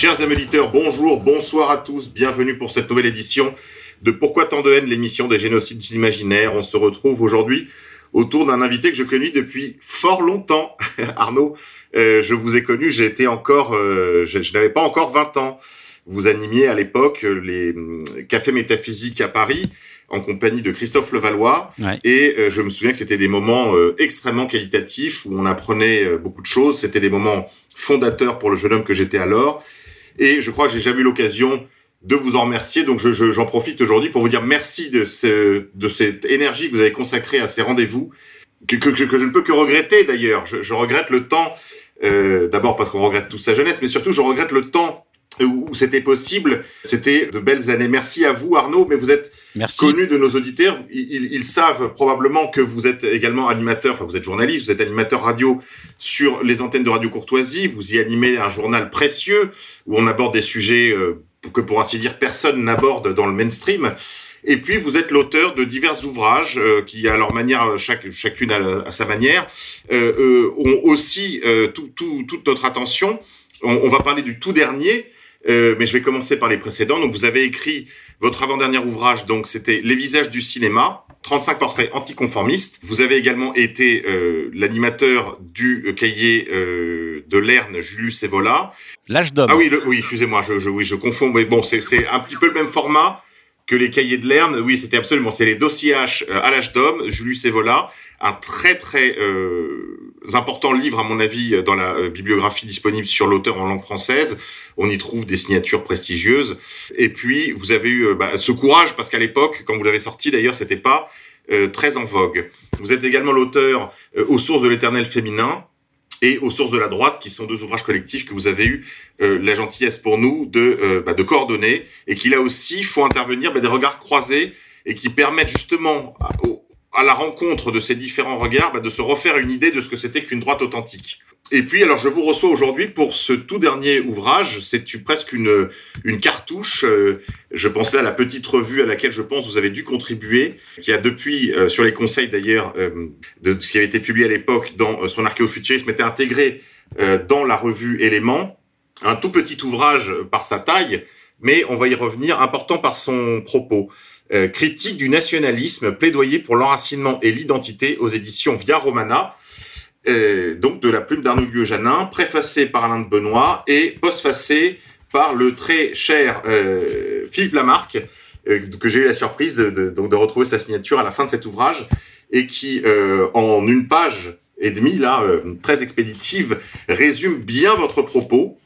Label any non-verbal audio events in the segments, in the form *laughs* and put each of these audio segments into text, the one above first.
Chers amis auditeurs, bonjour, bonsoir à tous, bienvenue pour cette nouvelle édition de Pourquoi tant de haine, l'émission des génocides imaginaires. On se retrouve aujourd'hui autour d'un invité que je connais depuis fort longtemps. *laughs* Arnaud, euh, je vous ai connu, été encore, euh, je, je n'avais pas encore 20 ans. Vous animiez à l'époque les hum, cafés métaphysiques à Paris en compagnie de Christophe Levallois. Ouais. Et euh, je me souviens que c'était des moments euh, extrêmement qualitatifs où on apprenait euh, beaucoup de choses. C'était des moments fondateurs pour le jeune homme que j'étais alors. Et je crois que j'ai jamais eu l'occasion de vous en remercier. Donc je- je- j'en profite aujourd'hui pour vous dire merci de, ce, de cette énergie que vous avez consacrée à ces rendez-vous, que, que, que- que je ne peux que regretter d'ailleurs. Je, je regrette le temps, euh, d'abord parce qu'on regrette toute sa jeunesse, mais surtout je regrette le temps où, c'était possible. C'était de belles années. Merci à vous Arnaud, mais vous êtes Merci. connu de nos auditeurs. Ils, savent probablement que vous êtes également animateur, enfin vous êtes journaliste, vous êtes animateur radio sur les antennes de Radio Courtoisie. Vous y animez un journal précieux où on aborde des sujets euh, que pour ainsi dire personne n'aborde dans le mainstream. Et puis vous êtes l'auteur de divers ouvrages euh, qui, à leur manière, euh, chaque, chacune à, à sa manière, euh, euh, ont aussi tout, tout- toute notre attention. On, on va parler du tout dernier, euh, mais je vais commencer par les précédents. Donc vous avez écrit votre avant-dernier ouvrage, donc c'était Les visages du cinéma, 35 portraits anticonformistes. Vous avez également été euh, l'animateur du euh, cahier euh, de Lerne, Julius Evola. L'âge d'homme. Ah oui, le- oui, excusez-moi, je, je, oui, je confonds. Mais bon, c'est, un petit peu le même format que les cahiers de Lerne. Oui, c'était absolument. C'est les dossiers H euh, à l'âge d'homme, Julius Evola, un très très euh, important livre à mon avis euh, dans la euh, bibliographie disponible sur l'auteur en langue française. On y trouve des signatures prestigieuses. Et puis vous avez eu euh, bah, ce courage parce qu'à l'époque, quand vous l'avez sorti, d'ailleurs, c'était pas euh, très en vogue. Vous êtes également l'auteur euh, aux sources de l'éternel féminin et aux sources de la droite, qui sont deux ouvrages collectifs que vous avez eu euh, la gentillesse pour nous de, bah, de coordonner et qui là aussi font intervenir bah, des regards croisés et qui permettent justement à, au- à la rencontre de ces différents regards bah, de se refaire une idée de ce que c'était qu'une droite authentique. Et puis alors je vous reçois aujourd'hui pour ce tout dernier ouvrage, c'est presque une, une cartouche, euh, je pense là à la petite revue à laquelle je pense vous avez dû contribuer, qui a depuis, euh, sur les conseils d'ailleurs euh, de ce qui avait été publié à l'époque dans son archéofuturisme, était intégré dans la revue Éléments, un tout petit ouvrage par sa taille, mais on va y revenir, important par son propos. Euh, critique du nationalisme, plaidoyer pour l'enracinement et l'identité aux éditions Via Romana, euh, donc de la plume d'Arnaud Gueux-Janin, préfacé par Alain de Benoît et postfacé par le très cher euh, Philippe Lamarck, que j'ai eu la surprise de, de- donc de retrouver sa signature à la fin de cet ouvrage et qui, en une page et demie, là, très expéditive, résume bien votre propos.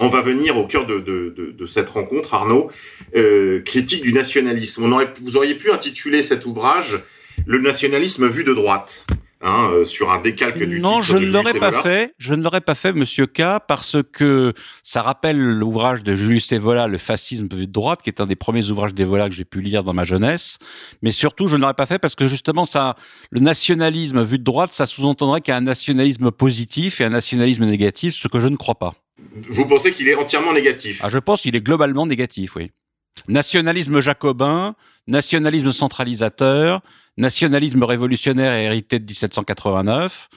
On va venir au cœur de, de, de, de cette rencontre, Arnaud, euh, critique du nationalisme. On aurait, vous auriez pu intituler cet ouvrage Le nationalisme vu de droite, hein, euh, sur un décalque du non, titre je ne l'aurais pas fait. Je ne l'aurais pas fait, Monsieur K, parce que ça rappelle l'ouvrage de Julius Evola, Le fascisme vu de droite, qui est un des premiers ouvrages d'Evola que j'ai pu lire dans ma jeunesse. Mais surtout, je ne l'aurais pas fait parce que justement, ça, le nationalisme vu de droite, ça sous-entendrait qu'il y a un nationalisme positif et un nationalisme négatif, ce que je ne crois pas. Vous pensez qu'il est entièrement négatif? Ah, je pense qu'il est globalement négatif, oui. Nationalisme jacobin, nationalisme centralisateur, nationalisme révolutionnaire hérité de 1789,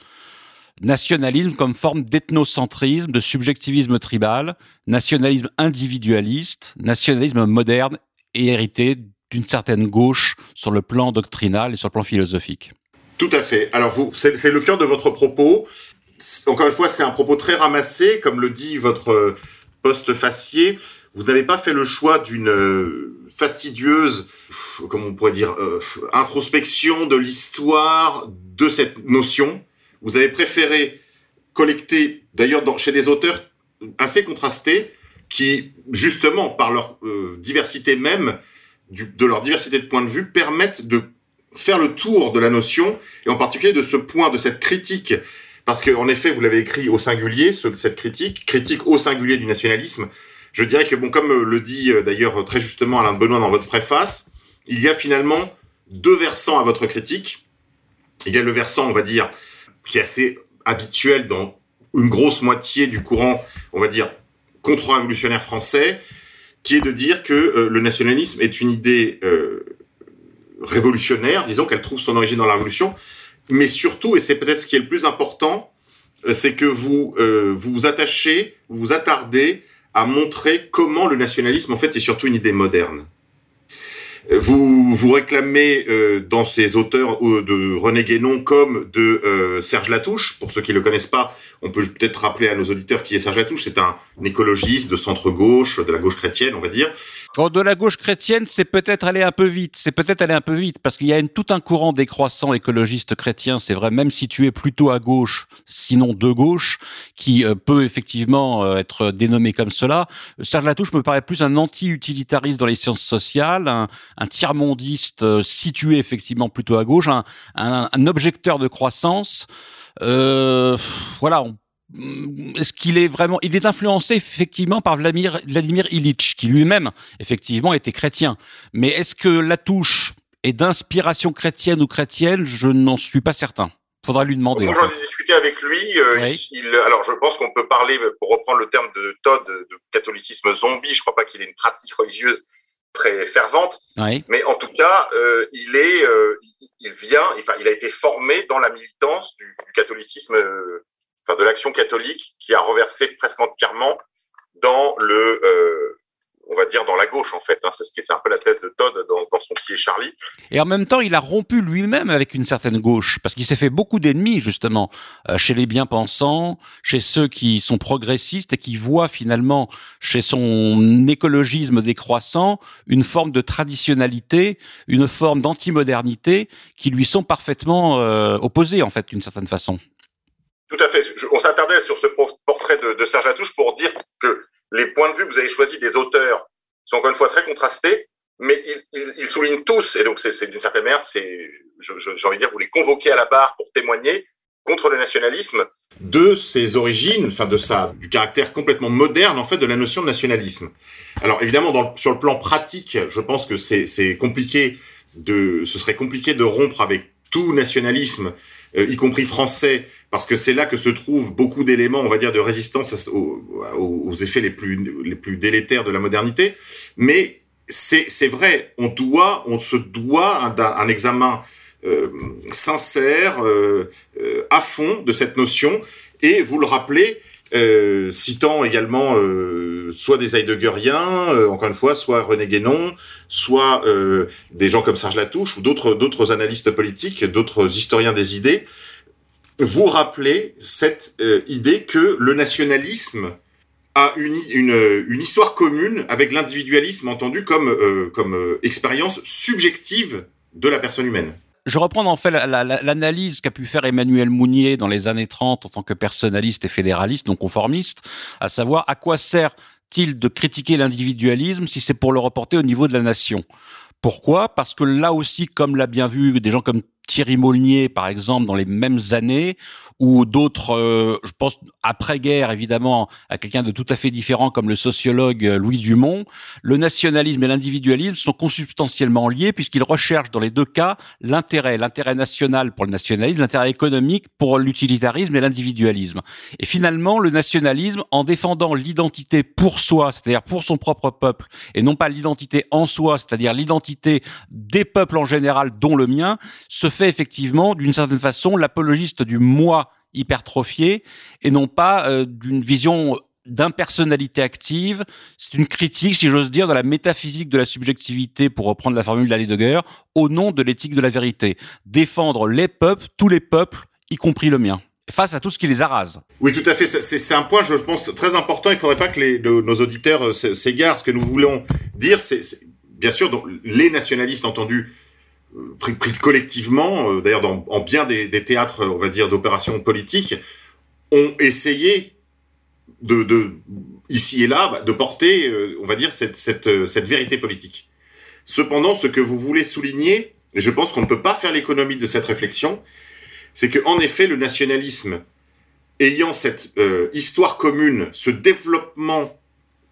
nationalisme comme forme d'ethnocentrisme, de subjectivisme tribal, nationalisme individualiste, nationalisme moderne et hérité d'une certaine gauche sur le plan doctrinal et sur le plan philosophique. Tout à fait. Alors vous, c'est le cœur de votre propos. Encore une fois, c'est un propos très ramassé, comme le dit votre euh, poste facier. Vous n'avez pas fait le choix d'une euh, fastidieuse, pff, comment on pourrait dire, euh, introspection de l'histoire de cette notion. Vous avez préféré collecter, d'ailleurs, chez des auteurs assez contrastés, qui, justement, par leur euh, diversité même, de leur diversité de points de vue, permettent de faire le tour de la notion, et en particulier de ce point, de cette critique, parce que en effet, vous l'avez écrit au singulier, ce, cette critique, critique au singulier du nationalisme. Je dirais que, bon, comme le dit euh, d'ailleurs très justement Alain Benoît dans votre préface, il y a finalement deux versants à votre critique. Il y a le versant, on va dire, qui est assez habituel dans une grosse moitié du courant, on va dire, contre-révolutionnaire français, qui est de dire que euh, le nationalisme est une idée euh, révolutionnaire, disons qu'elle trouve son origine dans la révolution, mais surtout, et c'est peut-être ce qui est le plus important, euh, c'est que vous euh, vous attachez, vous vous attardez à montrer comment le nationalisme en fait est surtout une idée moderne. Vous vous réclamez euh, dans ces auteurs euh, de René Guénon comme de euh, Serge Latouche. Pour ceux qui le connaissent pas, on peut peut-être rappeler à nos auditeurs qui est Serge Latouche. C'est un écologiste de centre gauche, de la gauche chrétienne, on va dire. Oh, de la gauche chrétienne, c'est peut-être aller un peu vite. C'est peut-être aller un peu vite parce qu'il y a tout un courant décroissant écologiste chrétien, c'est vrai, même situé plutôt à gauche, sinon de gauche, qui euh, peut effectivement euh, être dénommé comme cela. Serge Latouche me paraît plus un anti-utilitariste dans les sciences sociales, un, un tiers-mondiste euh, situé effectivement plutôt à gauche, un, objecteur de croissance. Euh, voilà, est-ce qu'il est vraiment il est influencé effectivement par Vladimir Vladimir Ilitch qui lui-même effectivement était chrétien mais est-ce que la touche est d'inspiration chrétienne ou chrétienne? Je n'en suis pas certain faudra lui demander Moi, j'en ai discuté avec lui. Euh, Oui. il, il- alors, je pense qu'on peut parler, pour reprendre le terme de Todd, de, catholicisme zombie. Je crois pas qu'il ait une pratique religieuse très fervente, oui mais en tout cas, euh, il est, euh, il- il vient, enfin, il a été formé dans la militance du, du catholicisme, euh, enfin, de l'action catholique, qui a reversé presque entièrement dans le, euh, on va dire dans la gauche en fait. Hein, c'est ce qui est un peu la thèse de Todd dans, dans son pied Charlie. Et en même temps, il a rompu lui-même avec une certaine gauche, parce qu'il s'est fait beaucoup d'ennemis, justement, euh, chez les bien-pensants, chez ceux qui sont progressistes et qui voient finalement, chez son écologisme décroissant, une forme de traditionnalité, une forme d'antimodernité qui lui sont parfaitement euh, opposées, en fait, d'une certaine façon. Tout à fait. On s'attardait sur ce por- portrait de, de Serge Latouche pour dire que les points de vue que vous avez choisis des auteurs sont encore une fois très contrastés, mais ils, soulignent tous, et donc c'est d'une certaine manière, c'est, j'ai envie de dire, vous les convoquez à la barre pour témoigner contre le nationalisme. De ses origines, enfin de sa, du caractère complètement moderne en fait de la notion de nationalisme. Alors évidemment, sur le plan pratique, je pense que c'est compliqué de, ce serait compliqué de rompre avec tout nationalisme, y compris français, parce que c'est là que se trouvent beaucoup d'éléments, on va dire, de résistance aux, effets les plus, les plus délétères de la modernité. Mais c'est vrai, on doit, on se doit un, un examen euh, sincère, euh, euh, à fond de cette notion. Et vous le rappelez, euh, citant également euh, soit des heideggeriens, euh, encore une fois, soit René Guénon, soit euh, des gens comme Serge Latouche ou d'autres d'autres analystes politiques, d'autres historiens des idées, vous rappelez cette euh, idée que le nationalisme a une, une, histoire commune avec l'individualisme entendu comme, comme expérience subjective de la personne humaine. Je reprends en fait la- la- la- l'analyse qu'a pu faire Emmanuel Mounier dans les années 30 en tant que personnaliste et fédéraliste, non conformiste, à savoir à quoi sert-il de critiquer l'individualisme si c'est pour le reporter au niveau de la nation. Pourquoi? Parce que là aussi, comme l'a bien vu des gens comme Thierry Molnier, par exemple, dans les mêmes années, ou d'autres, euh, je pense après-guerre, évidemment, à quelqu'un de tout à fait différent comme le sociologue euh, Louis Dumont, le nationalisme et l'individualisme sont consubstantiellement liés puisqu'ils recherchent dans les deux cas l'intérêt, l'intérêt national pour le nationalisme, l'intérêt économique pour l'utilitarisme et l'individualisme. Et finalement, le nationalisme, en défendant l'identité pour soi, c'est-à-dire pour son propre peuple, et non pas l'identité en soi, c'est-à-dire l'identité des peuples en général, dont le mien, se fait effectivement, d'une certaine façon, l'apologiste du moi hypertrophié et non pas euh, d'une vision d'impersonnalité active. C'est une critique, si j'ose dire, de la métaphysique de la subjectivité, pour reprendre la formule d'Heidegger, au nom de l'éthique de la vérité. Défendre les peuples, tous les peuples, y compris le mien, face à tout ce qui les arrase. Oui, tout à fait. C'est- un point, je pense, très important. Il ne faudrait pas que nos auditeurs euh, s'égarent. Ce que nous voulons dire, c'est bien sûr les nationalistes entendus pris, pris collectivement, euh, d'ailleurs en bien des, théâtres, on va dire, d'opérations politiques, ont essayé de, ici et là bah, de porter, euh, on va dire, cette, euh, vérité politique. Cependant, ce que vous voulez souligner, et je pense qu'on ne peut pas faire l'économie de cette réflexion, c'est que en effet le nationalisme ayant cette euh, histoire commune, ce développement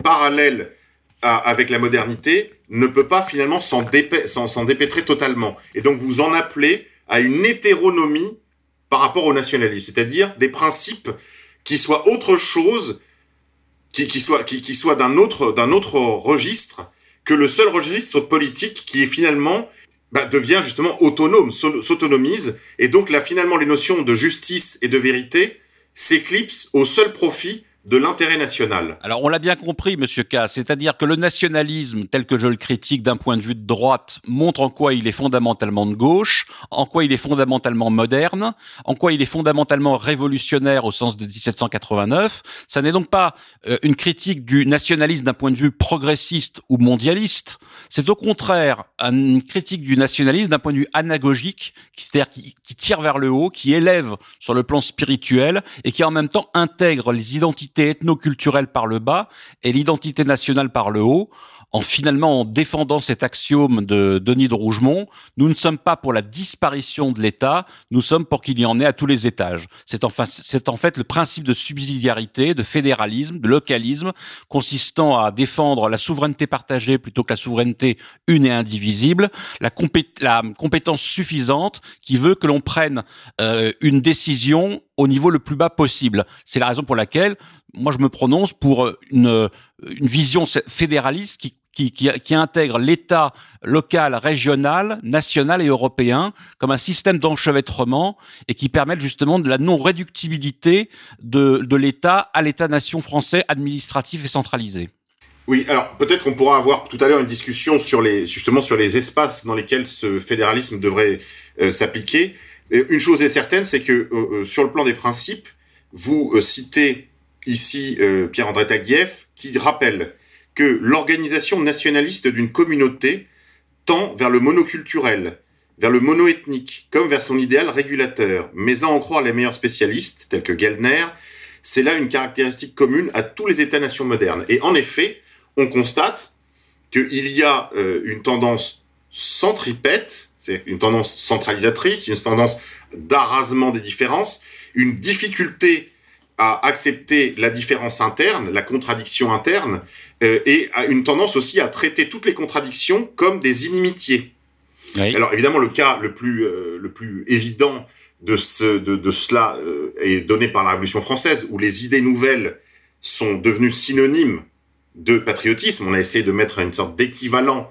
parallèle avec la modernité, ne peut pas finalement s'en dépêtrer totalement. Et donc vous en appelez à une hétéronomie par rapport au nationalisme, c'est-à-dire des principes qui soient autre chose, qui, soient, d'un autre registre que le seul registre politique qui est finalement bah, devient justement autonome, s'autonomise, et donc là finalement les notions de justice et de vérité s'éclipsent au seul profit de l'intérêt national. Alors on l'a bien compris, Monsieur K, c'est-à-dire que le nationalisme, tel que je le critique d'un point de vue de droite, montre en quoi il est fondamentalement de gauche, en quoi il est fondamentalement moderne, en quoi il est fondamentalement révolutionnaire au sens de 1789. Ça n'est donc pas euh, une critique du nationalisme d'un point de vue progressiste ou mondialiste. C'est au contraire une critique du nationalisme d'un point de vue anagogique, c'est-à-dire qui, qui tire vers le haut, qui élève sur le plan spirituel et qui en même temps intègre les identités ethno-culturelle par le bas et l'identité nationale par le haut, en finalement en défendant cet axiome de Denis de Rougemont, nous ne sommes pas pour la disparition de l'État, nous sommes pour qu'il y en ait à tous les étages. C'est enfin, c'est en fait le principe de subsidiarité, de fédéralisme, de localisme, consistant à défendre la souveraineté partagée plutôt que la souveraineté une et indivisible, la, la compétence suffisante qui veut que l'on prenne euh, une décision au niveau le plus bas possible. C'est la raison pour laquelle moi je me prononce pour une, une vision fédéraliste qui qui, qui, intègre l'État local, régional, national et européen comme un système d'enchevêtrement et qui permet justement de la non-réductibilité de, de l'État à l'État-nation français administratif et centralisé. Oui, alors peut-être qu'on pourra avoir tout à l'heure une discussion sur les justement sur les espaces dans lesquels ce fédéralisme devrait euh, s'appliquer. Une chose est certaine, c'est que euh, euh, sur le plan des principes, vous citez ici Pierre-André Taguieff qui rappelle que l'organisation nationaliste d'une communauté tend vers le monoculturel, vers le monoethnique, comme vers son idéal régulateur. Mais à en croire les meilleurs spécialistes, tels que Gellner, c'est là une caractéristique commune à tous les États-nations modernes. Et en effet, on constate qu'il y a euh, une tendance centripète, c'est une tendance centralisatrice, une tendance d'arrasement des différences, une difficulté à accepter la différence interne, la contradiction interne, euh, et une tendance aussi à traiter toutes les contradictions comme des inimitiés. Alors évidemment, le cas le plus euh, le plus évident de ce de, de cela euh, est donné par la Révolution française, où les idées nouvelles sont devenues synonymes de patriotisme. On a essayé de mettre une sorte d'équivalent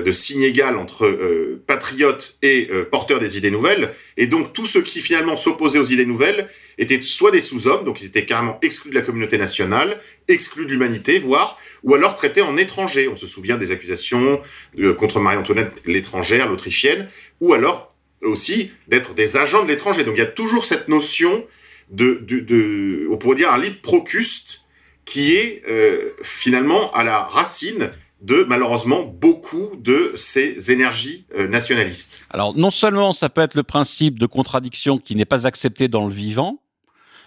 de signe égal entre euh, patriotes et porteurs des idées nouvelles. Et donc tous ceux qui finalement s'opposaient aux idées nouvelles étaient soit des sous-hommes, donc ils étaient carrément exclus de la communauté nationale, exclus de l'humanité, voire, ou alors traités en étrangers. On se souvient des accusations de, contre Marie-Antoinette l'étrangère, l'autrichienne, ou alors aussi d'être des agents de l'étranger. Donc il y a toujours cette notion de, de, de on pourrait dire un lit procuste qui est euh, finalement à la racine de malheureusement beaucoup de ces énergies euh, nationalistes. Alors non seulement ça peut être le principe de contradiction qui n'est pas accepté dans le vivant,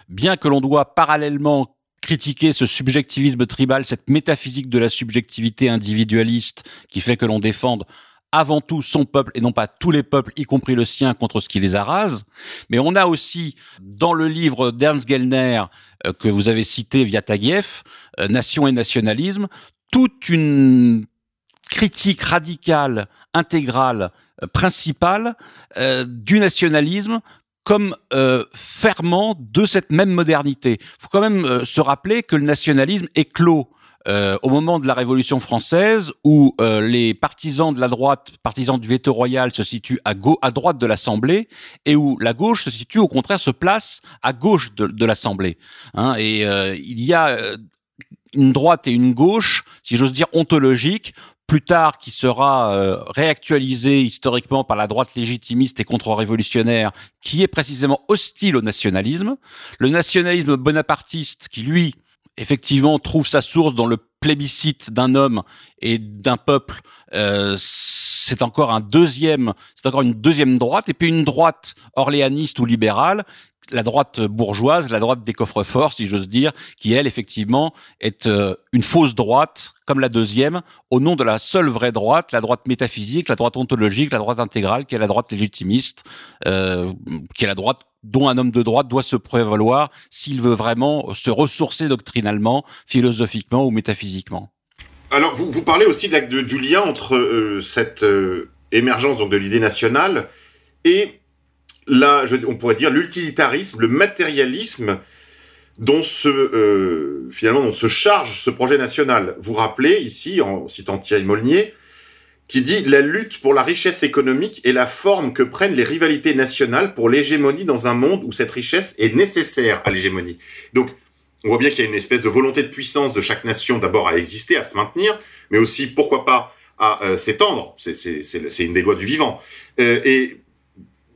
bien que l'on doit parallèlement critiquer ce subjectivisme tribal, cette métaphysique de la subjectivité individualiste qui fait que l'on défende avant tout son peuple et non pas tous les peuples, y compris le sien, contre ce qui les arrase. Mais on a aussi, dans le livre d'Ernst Gellner, euh, que vous avez cité via Taguieff, euh, Nation et nationalisme, toute une critique radicale, intégrale, euh, principale du nationalisme comme euh, ferment de cette même modernité. Il faut quand même euh, se rappeler que le nationalisme éclot euh, au moment de la Révolution française, où euh, les partisans de la droite, partisans du veto royal, se situent à, droite de l'Assemblée, et où la gauche se situe au contraire, se place à gauche de, de l'Assemblée. Hein, et il y a une droite et une gauche, si j'ose dire, ontologique, plus tard qui sera euh, réactualisé historiquement par la droite légitimiste et contre-révolutionnaire, qui est précisément hostile au nationalisme. Le nationalisme bonapartiste, qui lui, effectivement, trouve sa source dans le plébiscite d'un homme et d'un peuple, euh, c'est encore un deuxième, c'est encore une deuxième droite, et puis une droite orléaniste ou libérale la droite bourgeoise, la droite des coffres-forts, si j'ose dire, qui elle, effectivement, est euh, une fausse droite, comme la deuxième, au nom de la seule vraie droite, la droite métaphysique, la droite ontologique, la droite intégrale, qui est la droite légitimiste, euh, qui est la droite dont un homme de droite doit se prévaloir s'il veut vraiment se ressourcer doctrinalement, philosophiquement ou métaphysiquement. Alors, vous, vous parlez aussi de, du lien entre euh, cette émergence donc, de l'idée nationale et là, on pourrait dire l'utilitarisme, le matérialisme dont se euh, finalement dont se charge ce projet national. Vous rappelez ici, en citant Thierry Molnier, qui dit la lutte pour la richesse économique est la forme que prennent les rivalités nationales pour l'hégémonie dans un monde où cette richesse est nécessaire à l'hégémonie. Donc, on voit bien qu'il y a une espèce de volonté de puissance de chaque nation d'abord à exister, à se maintenir, mais aussi pourquoi pas à euh, s'étendre. C'est une des lois du vivant. Euh, et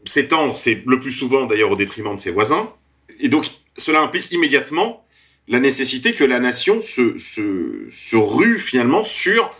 s'étendre, c'est le plus souvent d'ailleurs au détriment de ses voisins. Et donc, cela implique immédiatement la nécessité que la nation se, rue finalement sur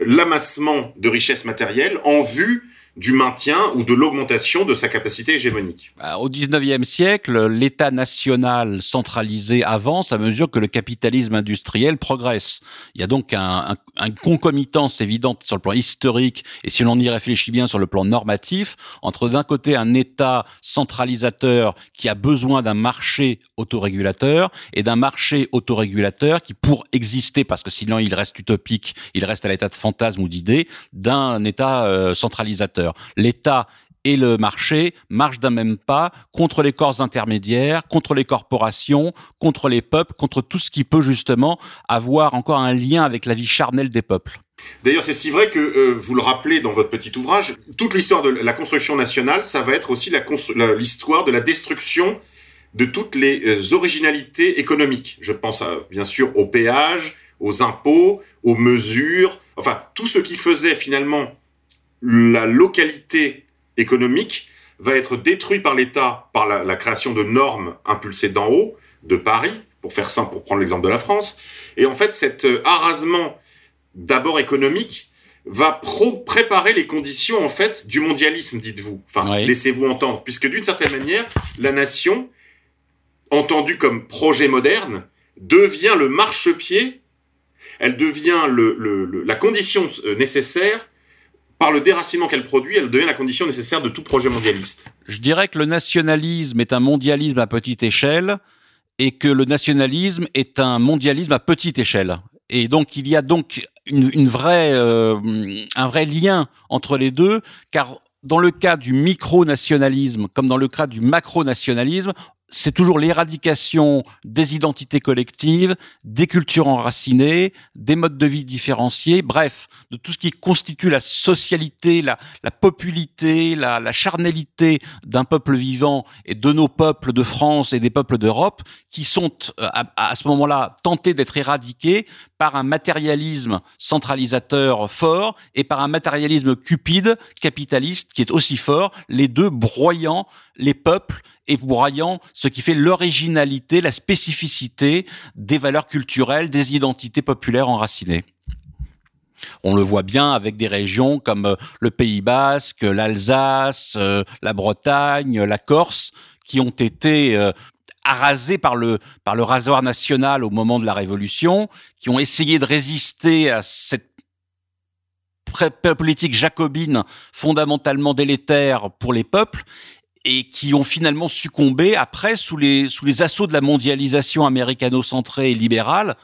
l'amassement de richesses matérielles en vue du maintien ou de l'augmentation de sa capacité hégémonique. Bah, au XIXe siècle, l'État national centralisé avance à mesure que le capitalisme industriel progresse. Il y a donc un, un, concomitance évidente sur le plan historique et si l'on y réfléchit bien sur le plan normatif entre d'un côté un État centralisateur qui a besoin d'un marché autorégulateur et d'un marché autorégulateur qui, pour exister, parce que sinon il reste utopique, il reste à l'état de fantasme ou d'idée, d'un État euh, centralisateur. L'État et le marché marchent d'un même pas contre les corps intermédiaires, contre les corporations, contre les peuples, contre tout ce qui peut justement avoir encore un lien avec la vie charnelle des peuples. D'ailleurs, c'est si vrai que euh, vous le rappelez dans votre petit ouvrage, toute l'histoire de la construction nationale, ça va être aussi l'histoire de la destruction de toutes les euh, originalités économiques. Je pense bien sûr aux péages, aux impôts, aux mesures, enfin tout ce qui faisait finalement la localité économique va être détruite par l'État par la, création de normes impulsées d'en haut, de Paris, pour faire simple, pour prendre l'exemple de la France. Et en fait, cet euh, arrasement d'abord économique va préparer les conditions en fait du mondialisme, dites-vous. Enfin, laissez-vous entendre, puisque d'une certaine manière, la nation, entendue comme projet moderne, devient le marchepied, elle devient la condition euh, nécessaire par le déracinement qu'elle produit, elle devient la condition nécessaire de tout projet mondialiste. Je dirais que le nationalisme est un mondialisme à petite échelle et que le nationalisme est un mondialisme à petite échelle. Et donc il y a donc euh, un vrai lien entre les deux, car dans le cas du micro-nationalisme, comme dans le cas du macro-nationalisme, c'est toujours l'éradication des identités collectives, des cultures enracinées, des modes de vie différenciés, bref, de tout ce qui constitue la socialité, la, la populité, la, la charnalité d'un peuple vivant et de nos peuples de France et des peuples d'Europe, qui sont euh, à, à ce moment-là tentés d'être éradiqués par un matérialisme centralisateur fort et par un matérialisme cupide, capitaliste, qui est aussi fort, les deux broyant les peuples et broyant ce qui fait l'originalité, la spécificité des valeurs culturelles, des identités populaires enracinées. On le voit bien avec des régions comme euh, le Pays basque, l'Alsace, euh, la Bretagne, la Corse, qui ont été euh, arasées par le, par le rasoir national au moment de la Révolution, qui ont essayé de résister à cette politique jacobine fondamentalement délétère pour les peuples et qui ont finalement succombé après sous les, assauts de la mondialisation américano-centrée et libérale,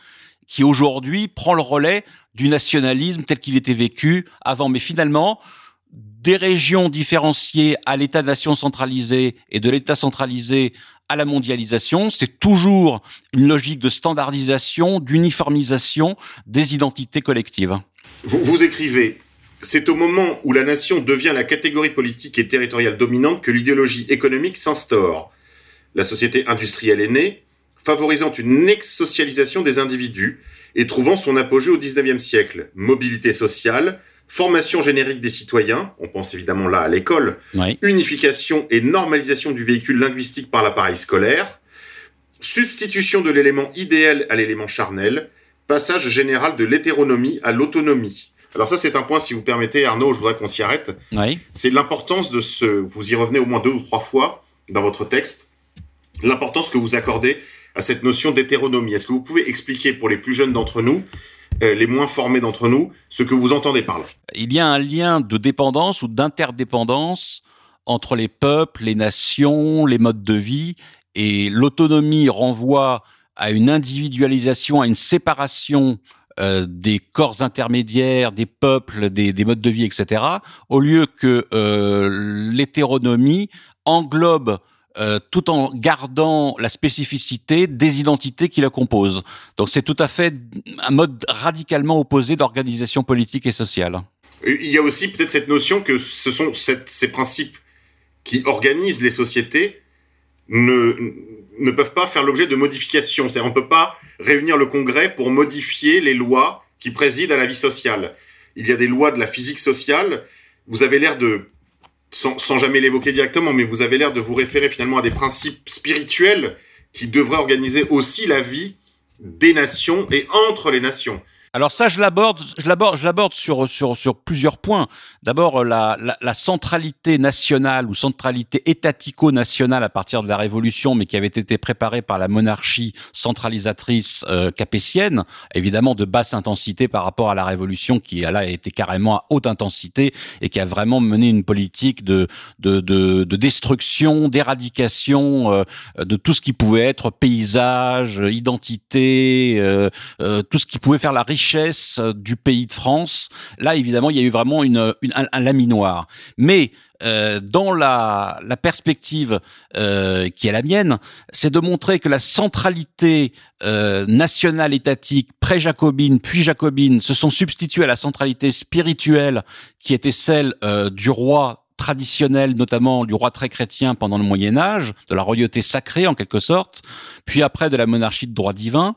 qui aujourd'hui prend le relais du nationalisme tel qu'il était vécu avant. Mais finalement, des régions différenciées à l'État-nation centralisé et de l'État centralisé à la mondialisation, c'est toujours une logique de standardisation, d'uniformisation des identités collectives. Vous écrivez c'est au moment où la nation devient la catégorie politique et territoriale dominante que l'idéologie économique s'instaure. La société industrielle est née, favorisant une ex-socialisation des individus et trouvant son apogée au XIXe siècle. Mobilité sociale, formation générique des citoyens, on pense évidemment là à l'école, unification et normalisation du véhicule linguistique par l'appareil scolaire, substitution de l'élément idéal à l'élément charnel, passage général de l'hétéronomie à l'autonomie, Alors ça, c'est un point, si vous permettez, Arnaud, je voudrais qu'on s'y arrête. Oui. C'est l'importance de ce, vous y revenez au moins deux ou trois fois dans votre texte, l'importance que vous accordez à cette notion d'hétéronomie. Est-ce que vous pouvez expliquer pour les plus jeunes d'entre nous, euh, les moins formés d'entre nous, ce que vous entendez par là? Il y a un lien de dépendance ou d'interdépendance entre les peuples, les nations, les modes de vie, et l'autonomie renvoie à une individualisation, à une séparation euh, des corps intermédiaires, des peuples, des, des, modes de vie, etc., au lieu que euh, l'hétéronomie englobe euh, tout en gardant la spécificité des identités qui la composent. Donc c'est tout à fait un mode radicalement opposé d'organisation politique et sociale. Il y a aussi peut-être cette notion que ce sont ces principes qui organisent les sociétés ne, ne peuvent pas faire l'objet de modifications. C'est-à-dire peut pas réunir le Congrès pour modifier les lois qui président à la vie sociale. Il y a des lois de la physique sociale. Vous avez l'air de sans, sans jamais l'évoquer directement, mais vous avez l'air de vous référer finalement à des principes spirituels qui devraient organiser aussi la vie des nations et entre les nations. Alors ça, je l'aborde, je l'aborde, je l'aborde sur sur sur plusieurs points. D'abord, la, la, la, centralité nationale ou centralité étatico-nationale à partir de la Révolution, mais qui avait été préparée par la monarchie centralisatrice euh, capétienne, évidemment de basse intensité par rapport à la Révolution, qui là a été carrément à haute intensité et qui a vraiment mené une politique de de de, de destruction, d'éradication euh, de tout ce qui pouvait être paysage, identité, euh, euh tout ce qui pouvait faire la richesse richesse euh, du pays de France. Là, évidemment, il y a eu vraiment un, laminoir. Mais euh, dans la, perspective euh, qui est la mienne, c'est de montrer que la centralité nationale étatique pré-jacobine puis jacobine se sont substituées à la centralité spirituelle qui était celle du roi traditionnel, notamment du roi très chrétien pendant le Moyen Âge, de la royauté sacrée en quelque sorte, puis après de la monarchie de droit divin,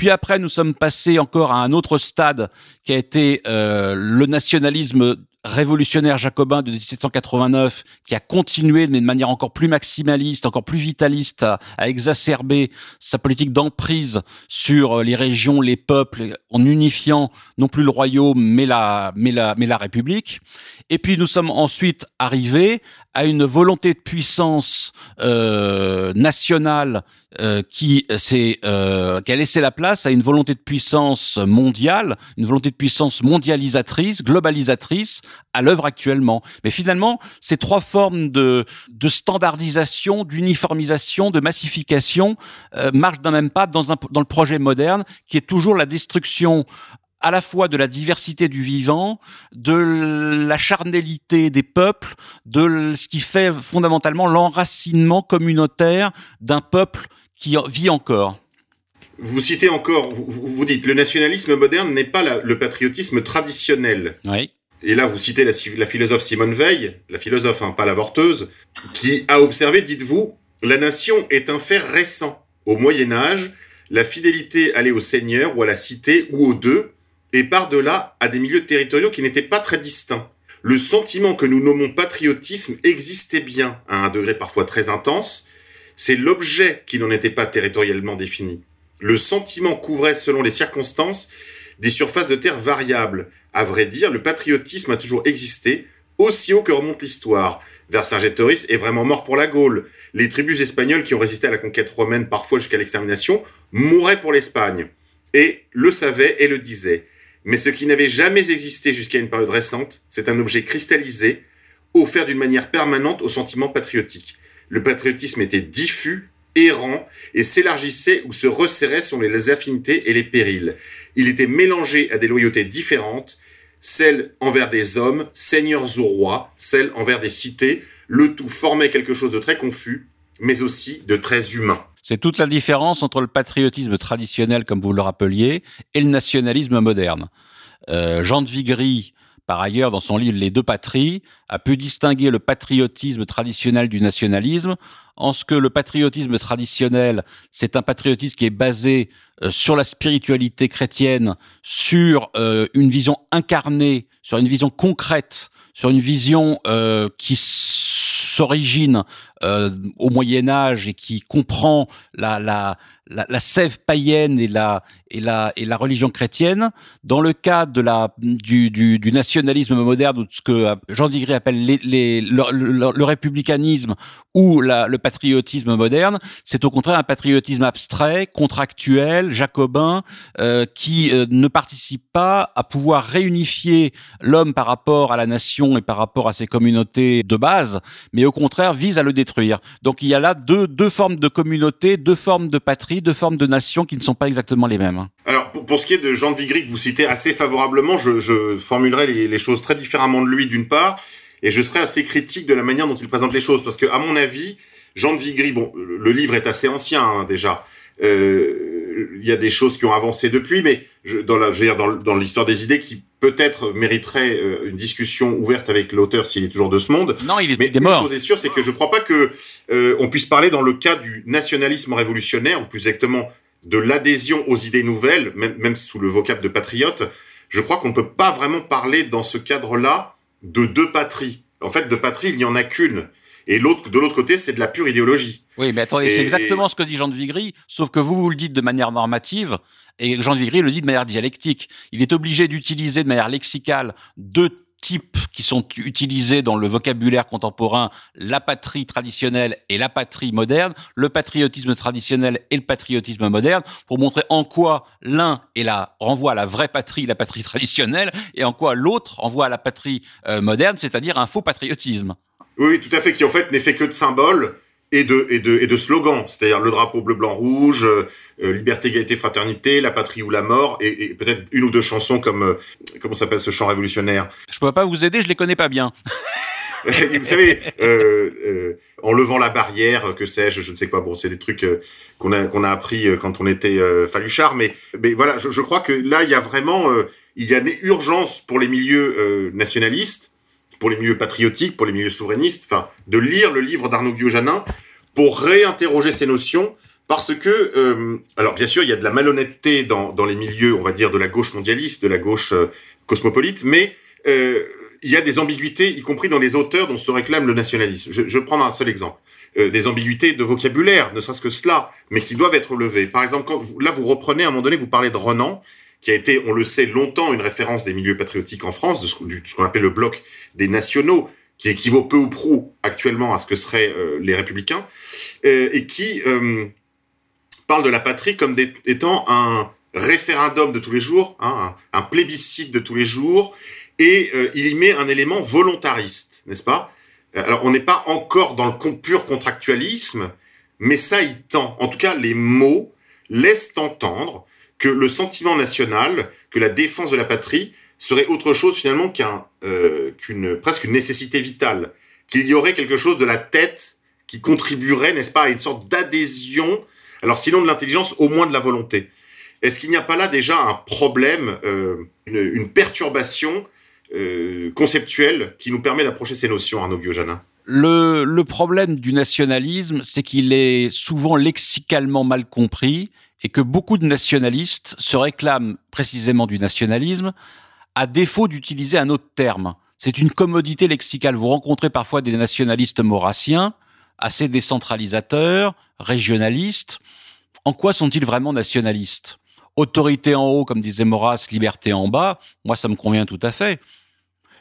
puis après nous sommes passés encore à un autre stade qui a été euh, le nationalisme révolutionnaire jacobin de 1789 qui a continué mais de manière encore plus maximaliste, encore plus vitaliste à, à exacerber sa politique d'emprise sur les régions, les peuples en unifiant non plus le royaume mais la mais la mais la république. Et puis nous sommes ensuite arrivés à une volonté de puissance euh, nationale euh, qui s'est euh, qui a laissé la place à une volonté de puissance mondiale, une volonté de puissance mondialisatrice, globalisatrice à l'œuvre actuellement. Mais finalement, ces trois formes de de standardisation, d'uniformisation, de massification euh, marchent d'un même pas dans un dans le projet moderne qui est toujours la destruction à la fois de la diversité du vivant, de la charnélité des peuples, de ce qui fait fondamentalement l'enracinement communautaire d'un peuple qui vit encore. Vous citez encore, vous, vous dites, le nationalisme moderne n'est pas la, le patriotisme traditionnel. Oui. Et là, vous citez la, la philosophe Simone Veil, la philosophe, hein, pas l'avorteuse, qui a observé, dites-vous, la nation est un fait récent. Au Moyen Âge, la fidélité allait au seigneur ou à la cité ou aux deux, et par-delà à des milieux territoriaux qui n'étaient pas très distincts. Le sentiment que nous nommons patriotisme existait bien à un degré parfois très intense, c'est l'objet qui n'en était pas territorialement défini. Le sentiment couvrait, selon les circonstances, des surfaces de terre variables. À vrai dire, le patriotisme a toujours existé, aussi haut que remonte l'histoire. Vercingétorix est vraiment mort pour la Gaule. Les tribus espagnoles qui ont résisté à la conquête romaine, parfois jusqu'à l'extermination, mouraient pour l'Espagne. Et le savaient et le disaient. Mais ce qui n'avait jamais existé jusqu'à une période récente, c'est un objet cristallisé, offert d'une manière permanente au sentiment patriotique. Le patriotisme était diffus, errant, et s'élargissait ou se resserrait selon les affinités et les périls. Il était mélangé à des loyautés différentes, celles envers des hommes, seigneurs ou rois, celles envers des cités, le tout formait quelque chose de très confus, mais aussi de très humain. C'est toute la différence entre le patriotisme traditionnel, comme vous le rappeliez, et le nationalisme moderne. Euh, Jean de Vigry, par ailleurs, dans son livre Les deux patries, a pu distinguer le patriotisme traditionnel du nationalisme, en ce que le patriotisme traditionnel, c'est un patriotisme qui est basé euh, sur la spiritualité chrétienne, sur euh, une vision incarnée, sur une vision concrète, sur une vision euh, qui s'origine euh, au Moyen Âge et qui comprend la, la, sève païenne et la, religion chrétienne, dans le la, du, nationalisme moderne, ou de ce que Jean Digry appelle le, républicanisme ou le patriotisme moderne, c'est au contraire un patriotisme abstrait, contractuel, jacobin, euh, qui euh, ne participe pas à pouvoir réunifier l'homme par rapport à la nation et par rapport à ses communautés de base, mais au contraire vise à le détruire. Donc il y a là deux, deux formes de communauté, deux formes de patrie, deux formes de nation qui ne sont pas exactement les mêmes. Alors pour, ce qui est de Jean de Vigry que vous citez assez favorablement, je, formulerai les, choses très différemment de lui d'une part, et je serai assez critique de la manière dont il présente les choses, parce que à mon avis, Jean de Vigry, bon, le livre est assez ancien hein, déjà. Euh, il y a des choses qui ont avancé depuis, mais je, dans dire, dans, dans l'histoire des idées, qui peut-être mériterait euh, une discussion ouverte avec l'auteur s'il est toujours de ce monde. Non, il est, mais il est mort. Une chose est sûre, c'est que je ne crois pas que euh, on puisse parler dans le cas du nationalisme révolutionnaire, ou plus exactement de l'adhésion aux idées nouvelles, même, même sous le vocable de patriote. Je crois qu'on ne peut pas vraiment parler dans ce cadre-là de deux patries. En fait, de patrie, il n'y en a qu'une. Et l'autre, de l'autre côté, c'est de la pure idéologie. Oui, mais attendez, c'est exactement ce que dit Jean de Vigry, sauf que vous, vous le dites de manière normative, et Jean Vigry le dit de manière dialectique. Il est obligé d'utiliser de manière lexicale deux types qui sont utilisés dans le vocabulaire contemporain, la patrie traditionnelle et la patrie moderne, le patriotisme traditionnel et le patriotisme moderne, pour montrer en quoi l'un est la renvoie à la vraie patrie, la patrie traditionnelle, et en quoi l'autre renvoie à la patrie euh, moderne, c'est-à-dire un faux patriotisme. Oui, tout à fait, qui en fait n'est fait que de symboles et de, et de, et de slogans, c'est-à-dire le drapeau bleu, blanc, rouge, euh, liberté, égalité, fraternité, la patrie ou la mort, et, et peut-être une ou deux chansons comme, euh, comment s'appelle ce chant révolutionnaire? Je peux pas vous aider, je les connais pas bien. *laughs* vous savez, euh, euh, en levant la barrière, que sais-je, je ne sais quoi. Bon, c'est des trucs euh, qu'on a qu'on a appris quand on était euh, Faluchard, mais mais voilà, je, je, crois que là, il y a vraiment, il y a une urgence pour les milieux nationalistes pour les milieux patriotiques, pour les milieux souverainistes, enfin, de lire le livre d'Arnaud Guillaume-Janin pour réinterroger ces notions, parce que, euh, alors bien sûr, il y a de la malhonnêteté dans, dans les milieux, on va dire, de la gauche mondialiste, de la gauche euh, cosmopolite, mais euh, il y a des ambiguïtés, y compris dans les auteurs dont se réclame le nationalisme. Je, je vais prendre un seul exemple. Euh, des ambiguïtés de vocabulaire, ne serait-ce que cela, mais qui doivent être levées. Par exemple, quand vous, là, vous reprenez, à un moment donné, vous parlez de Renan, qui a été, on le sait, longtemps une référence des milieux patriotiques en France, de ce, qu'on appelle le bloc des nationaux, qui équivaut peu ou prou actuellement à ce que seraient euh, les républicains, euh, et qui euh, parle de la patrie comme étant un référendum de tous les jours, hein, un, un, plébiscite de tous les jours, et euh, il y met un élément volontariste, n'est-ce pas? Alors on n'est pas encore dans le pur contractualisme, mais ça y tend. En tout cas, les mots laissent entendre que le sentiment national, que la défense de la patrie serait autre chose finalement qu'un euh, qu'une presque une nécessité vitale, qu'il y aurait quelque chose de la tête qui contribuerait, n'est-ce pas, à une sorte d'adhésion, alors sinon de l'intelligence, au moins de la volonté. Est-ce qu'il n'y a pas là déjà un problème, euh, une, perturbation euh, conceptuelle qui nous permet d'approcher ces notions, Arnaud Guyojanin le, le problème du nationalisme, c'est qu'il est souvent lexicalement mal compris et que beaucoup de nationalistes se réclament précisément du nationalisme à défaut d'utiliser un autre terme. C'est une commodité lexicale. Vous rencontrez parfois des nationalistes maurassiens, assez décentralisateurs, régionalistes. En quoi sont-ils vraiment nationalistes? Autorité en haut, comme disait Maurras, liberté en bas, moi ça me convient tout à fait.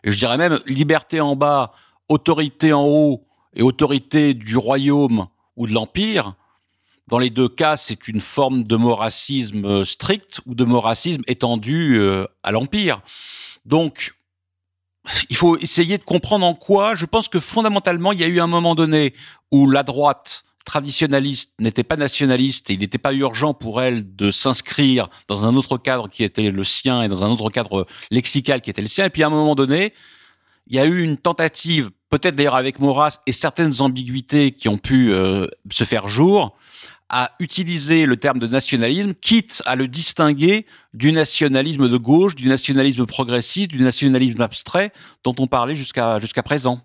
Je dirais même liberté en bas, autorité en haut et autorité du royaume ou de l'empire, dans les deux cas, c'est une forme de moracisme euh, strict ou de moracisme étendu euh, à l'Empire. Donc, il faut essayer de comprendre en quoi, je pense que fondamentalement, il y a eu un moment donné où la droite traditionnaliste n'était pas nationaliste et il n'était pas urgent pour elle de s'inscrire dans un autre cadre qui était le sien et dans un autre cadre lexical qui était le sien. Et puis à un moment donné, il y a eu une tentative, peut-être d'ailleurs avec Maurras et certaines ambiguïtés qui ont pu euh, se faire jour, à utiliser le terme de nationalisme, quitte à le distinguer du nationalisme de gauche, du nationalisme progressiste, du nationalisme abstrait dont on parlait jusqu'à jusqu'à présent.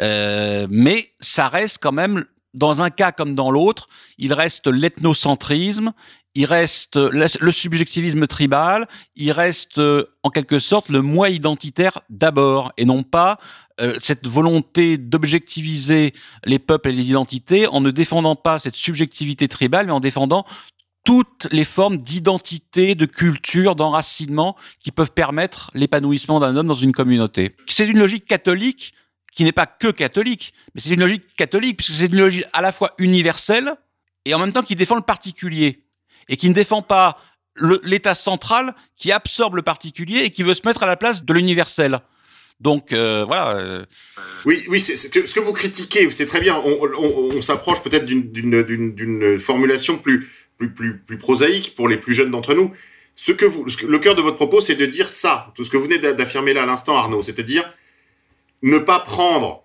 Euh, mais ça reste quand même, dans un cas comme dans l'autre, il reste l'ethnocentrisme il reste le subjectivisme tribal, il reste en quelque sorte le moi identitaire d'abord, et non pas euh, cette volonté d'objectiviser les peuples et les identités en ne défendant pas cette subjectivité tribale, mais en défendant toutes les formes d'identité, de culture, d'enracinement qui peuvent permettre l'épanouissement d'un homme dans une communauté. C'est une logique catholique qui n'est pas que catholique, mais c'est une logique catholique puisque c'est une logique à la fois universelle et en même temps qui défend le particulier et qui ne défend pas l'État central qui absorbe le particulier et qui veut se mettre à la place de l'universel. Donc euh, voilà. Euh. Oui, oui, ce que vous critiquez, c'est très bien. On, s'approche peut-être d'une, formulation plus, plus, plus, plus prosaïque pour les plus jeunes d'entre nous. Ce que vous, le cœur de votre propos, c'est de dire ça, tout ce que vous venez d'affirmer là à l'instant, Arnaud, c'est-à-dire ne pas prendre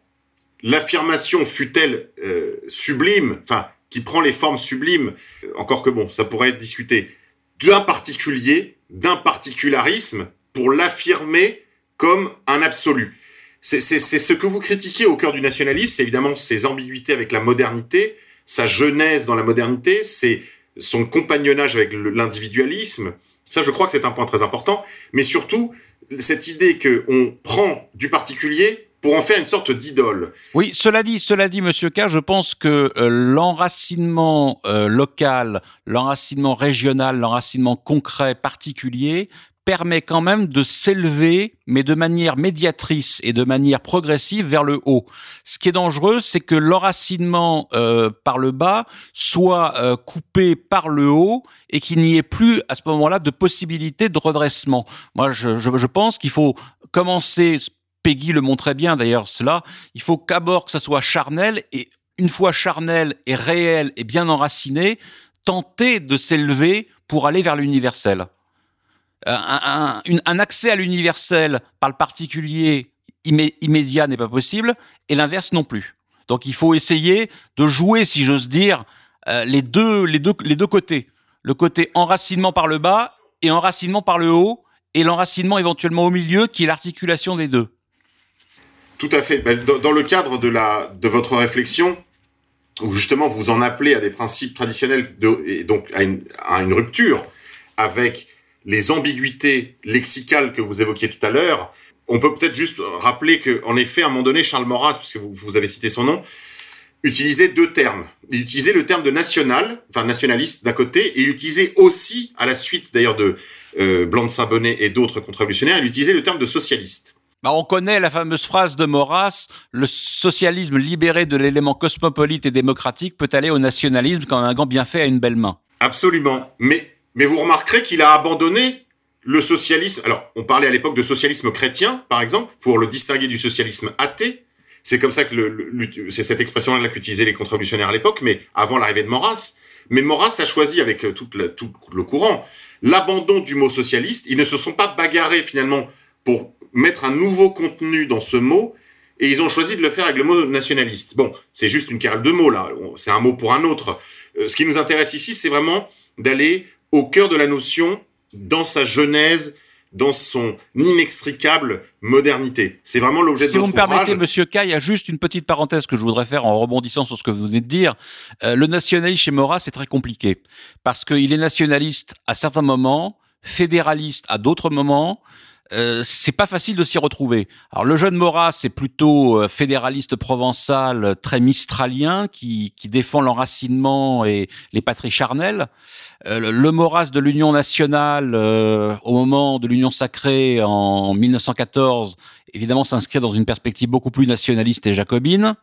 l'affirmation fut-elle euh, sublime, enfin qui prend les formes sublimes, encore que bon, ça pourrait être discuté, d'un particulier, d'un particularisme pour l'affirmer comme un absolu. C'est ce que vous critiquez au cœur du nationalisme, c'est évidemment ses ambiguïtés avec la modernité, sa jeunesse dans la modernité, c'est son compagnonnage avec l'individualisme. Ça, je crois que c'est un point très important, mais surtout cette idée qu'on prend du particulier pour en faire une sorte d'idole. Oui, cela dit, cela dit, Monsieur K, je pense que euh, l'enracinement euh, local, l'enracinement régional, l'enracinement concret, particulier, permet quand même de s'élever, mais de manière médiatrice et de manière progressive vers le haut. Ce qui est dangereux, c'est que l'enracinement euh, par le bas soit euh, coupé par le haut et qu'il n'y ait plus à ce moment-là de possibilité de redressement. Moi, je, je, je pense qu'il faut commencer, Peggy le montrait bien d'ailleurs cela, il faut qu'abord que ça soit charnel et une fois charnel et réel et bien enraciné, tenter de s'élever pour aller vers l'universel. Euh, un, accès à l'universel par le particulier immédiat n'est pas possible, et l'inverse non plus. Donc il faut essayer de jouer, si j'ose dire, euh, les, deux, les, deux, les deux côtés. Le côté enracinement par le bas et enracinement par le haut, et l'enracinement éventuellement au milieu, qui est l'articulation des deux. Tout à fait. Ben, dans le cadre de, la, de votre réflexion, où justement vous en appelez à des principes traditionnels de, et donc à une, à une rupture avec les ambiguïtés lexicales que vous évoquiez tout à l'heure, on peut peut-être juste rappeler que, en effet, à un moment donné, Charles Maurras, puisque vous, vous avez cité son nom, utilisait deux termes. Il utilisait le terme de national, enfin nationaliste d'un côté, et il utilisait aussi, à la suite d'ailleurs de euh, Blanc Saint-Bonnet et d'autres contre-révolutionnaires, il utilisait le terme de socialiste. Bah, on connaît la fameuse phrase de Maurras, le socialisme libéré de l'élément cosmopolite et démocratique peut aller au nationalisme quand un gant bien fait a une belle main. Absolument. Mais vous remarquerez qu'il a abandonné le socialisme. Alors, on parlait à l'époque de socialisme chrétien, par exemple, pour le distinguer du socialisme athée. C'est comme ça que le, c'est cette expression-là qu'utilisaient les contre-révolutionnaires à l'époque, mais avant l'arrivée de Maurras. Mais Maurras a choisi avec tout le courant l'abandon du mot socialiste. Ils ne se sont pas bagarrés finalement pour mettre un nouveau contenu dans ce mot, et ils ont choisi de le faire avec le mot nationaliste. Bon, c'est juste une querelle de mots là. C'est un mot pour un autre. Euh, ce qui nous intéresse ici, c'est vraiment d'aller au cœur de la notion dans sa genèse, dans son inextricable modernité. C'est vraiment l'objet de Si vous me permettez, Monsieur K, il y a juste une petite parenthèse que je voudrais faire en rebondissant sur ce que vous venez de dire. Euh, le nationalisme chez Maurras, c'est très compliqué parce qu'il est nationaliste à certains moments, fédéraliste à d'autres moments, euh, c'est pas facile de s'y retrouver. Alors le jeune Maurras, c'est plutôt euh, fédéraliste provençal, euh, très mistralien, qui, défend l'enracinement et les patries charnelles. le Maurras de l'Union nationale, au moment de l'Union sacrée en 1914, évidemment s'inscrit dans une perspective beaucoup plus nationaliste et jacobine.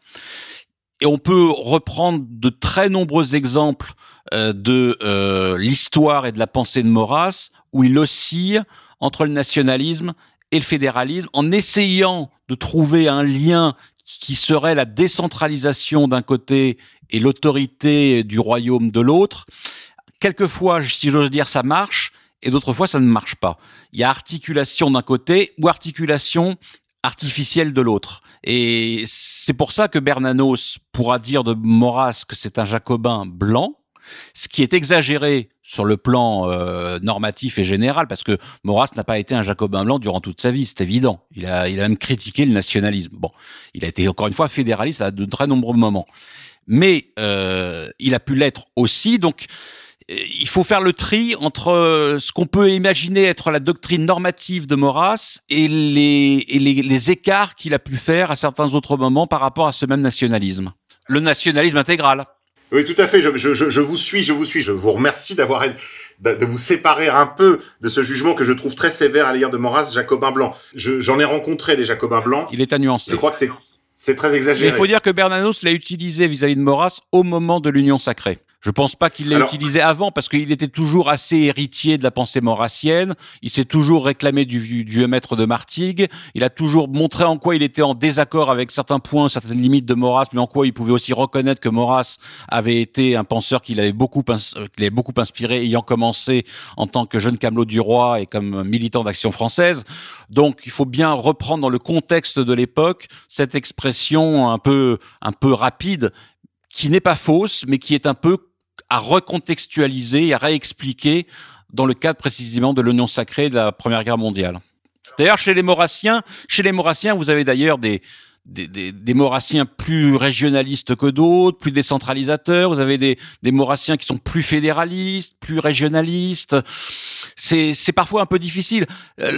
Et on peut reprendre de très nombreux exemples de l'histoire et de la pensée de Maurras, où il oscille entre le nationalisme et le fédéralisme en essayant de trouver un lien qui serait la décentralisation d'un côté et l'autorité du royaume de l'autre. Quelquefois, si j'ose dire, ça marche, et d'autres fois, ça ne marche pas. Il y a articulation d'un côté ou articulation artificielle de l'autre. Et c'est pour ça que Bernanos pourra dire de Maurras que c'est un jacobin blanc, ce qui est exagéré sur le plan euh, normatif et général, parce que Maurras n'a pas été un jacobin blanc durant toute sa vie, c'est évident. Il a, il a même critiqué le nationalisme. Bon, il a été encore une fois fédéraliste à de très nombreux moments, mais euh, il a pu l'être aussi. Donc, il faut faire le tri entre ce qu'on peut imaginer être la doctrine normative de Maurras et les écarts qu'il a pu faire à certains autres moments par rapport à ce même nationalisme. Le nationalisme intégral. Oui, tout à fait. Je, je, je, vous suis, je vous suis. Je vous remercie d'avoir de vous séparer un peu de ce jugement que je trouve très sévère à l'égard de Maurras, jacobin blanc. J'en ai rencontré des jacobins blancs. Il est à nuancer. Je crois que c'est c'est très exagéré. il faut dire que Bernanos l'a utilisé vis-à-vis de Maurras au moment de l'union sacrée. Je pense pas qu'il l'ait utilisé avant parce qu'il était toujours assez héritier de la pensée maurassienne. Il s'est toujours réclamé du, vieux maître de Martigues. Il a toujours montré en quoi il était en désaccord avec certains points, certaines limites de Maurras, mais en quoi il pouvait aussi reconnaître que Maurras avait été un penseur qu'il avait beaucoup, qu'il avait beaucoup inspiré, ayant commencé en tant que jeune camelot du roi et comme militant d'action française. Donc, il faut bien reprendre dans le contexte de l'époque cette expression un peu, un peu rapide qui n'est pas fausse, mais qui est un peu à recontextualiser et à réexpliquer dans le cadre précisément de l'Union sacrée de la Première Guerre mondiale. D'ailleurs, chez les Maurassiens, chez les Maurassiens, vous avez d'ailleurs des, des, des, des, Maurassiens plus régionalistes que d'autres, plus décentralisateurs. Vous avez des, des Maurassiens qui sont plus fédéralistes, plus régionalistes. C'est, c'est parfois un peu difficile. Euh,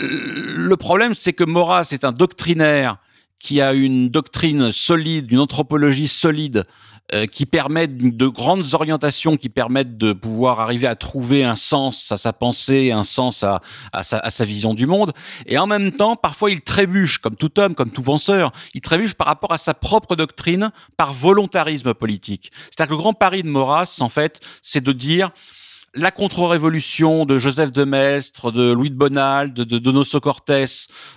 le problème, c'est que Maurras est un doctrinaire qui a une doctrine solide, une anthropologie solide, euh, qui permettent de grandes orientations qui permettent de pouvoir arriver à trouver un sens à sa pensée, un sens à, sa, à sa vision du monde. Et en même temps, parfois, il trébuche, comme tout homme, comme tout penseur, il trébuche par rapport à sa propre doctrine, par volontarisme politique. C'est-à-dire que le grand pari de Maurras, en fait, c'est de dire la contre-révolution de Joseph de Maistre, de Louis de Bonald, de, Donoso Cortés,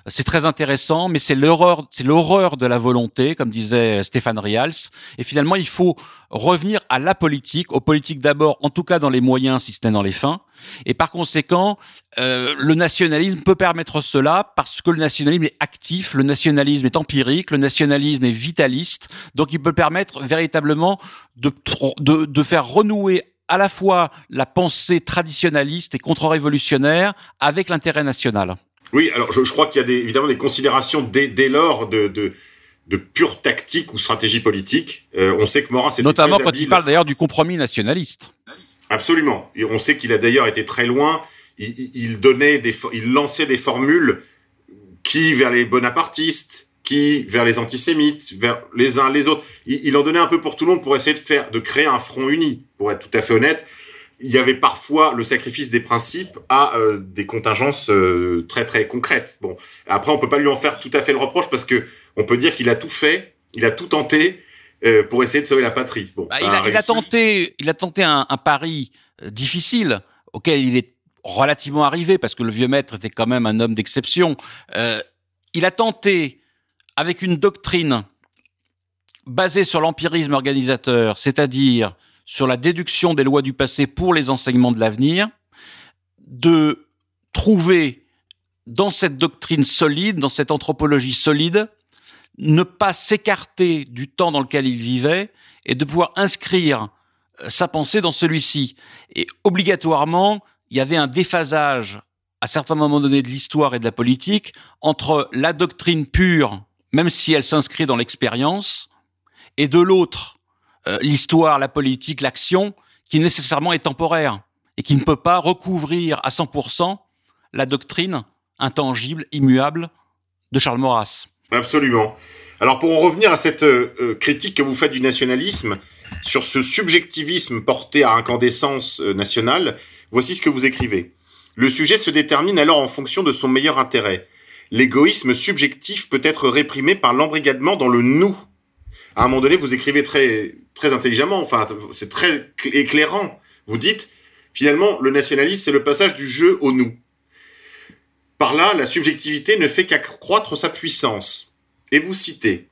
c'est très intéressant, mais c'est l'horreur, c'est l'horreur de la volonté, comme disait Stéphane Rials. Et finalement, il faut revenir à la politique, aux politiques d'abord, en tout cas dans les moyens, si ce n'est dans les fins. Et par conséquent, euh, le nationalisme peut permettre cela parce que le nationalisme est actif, le nationalisme est empirique, le nationalisme est vitaliste. Donc, il peut permettre véritablement de, de, de faire renouer à la fois la pensée traditionnaliste et contre-révolutionnaire avec l'intérêt national. Oui, alors je, crois qu'il y a des, évidemment des considérations dès, dès lors de, de, de, pure tactique ou stratégie politique. Euh, on sait que Maurras était Notamment très quand il parle d'ailleurs du compromis nationaliste. Absolument. Et on sait qu'il a d'ailleurs été très loin. Il, il, donnait des, il lançait des formules qui, vers les bonapartistes, qui vers les antisémites, vers les uns les autres. Il, en donnait un peu pour tout le monde pour essayer de faire, de créer un front uni. Pour être tout à fait honnête, il y avait parfois le sacrifice des principes à euh, des contingences euh, très très concrètes. Bon, après on peut pas lui en faire tout à fait le reproche parce que on peut dire qu'il a tout fait, il a tout tenté euh, pour essayer de sauver la patrie. Bon, bah, il, a, il, a, tenté, il a tenté un, un pari difficile auquel il est relativement arrivé parce que le vieux maître était quand même un homme d'exception. il a tenté avec une doctrine basée sur l'empirisme organisateur, c'est-à-dire sur la déduction des lois du passé pour les enseignements de l'avenir, de trouver dans cette doctrine solide, dans cette anthropologie solide, ne pas s'écarter du temps dans lequel il vivait et de pouvoir inscrire sa pensée dans celui-ci. Et obligatoirement, il y avait un déphasage à certains moments donnés de l'histoire et de la politique entre la doctrine pure même si elle s'inscrit dans l'expérience, et de l'autre, euh, l'histoire, la politique, l'action, qui nécessairement est temporaire et qui ne peut pas recouvrir à 100% la doctrine intangible, immuable de Charles Maurras. Absolument. Alors pour en revenir à cette euh, euh, critique que vous faites du nationalisme, sur ce subjectivisme porté à incandescence nationale, voici ce que vous écrivez. Le sujet se détermine alors en fonction de son meilleur intérêt l'égoïsme subjectif peut être réprimé par l'embrigadement dans le nous. À un moment donné, vous écrivez très, très intelligemment, enfin, c'est très éclairant. Vous dites, finalement, le nationalisme, c'est le passage du jeu au nous. Par là, la subjectivité ne fait qu'accroître sa puissance. Et vous citez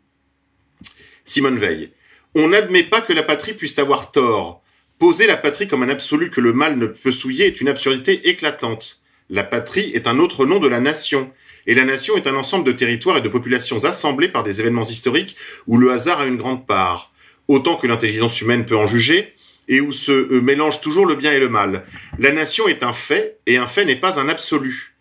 Simone Veil. On n'admet pas que la patrie puisse avoir tort. Poser la patrie comme un absolu que le mal ne peut souiller est une absurdité éclatante. La patrie est un autre nom de la nation. Et la nation est un ensemble de territoires et de populations assemblés par des événements historiques où le hasard a une grande part, autant que l'intelligence humaine peut en juger, et où se euh, mélange toujours le bien et le mal. La nation est un fait, et un fait n'est pas un absolu.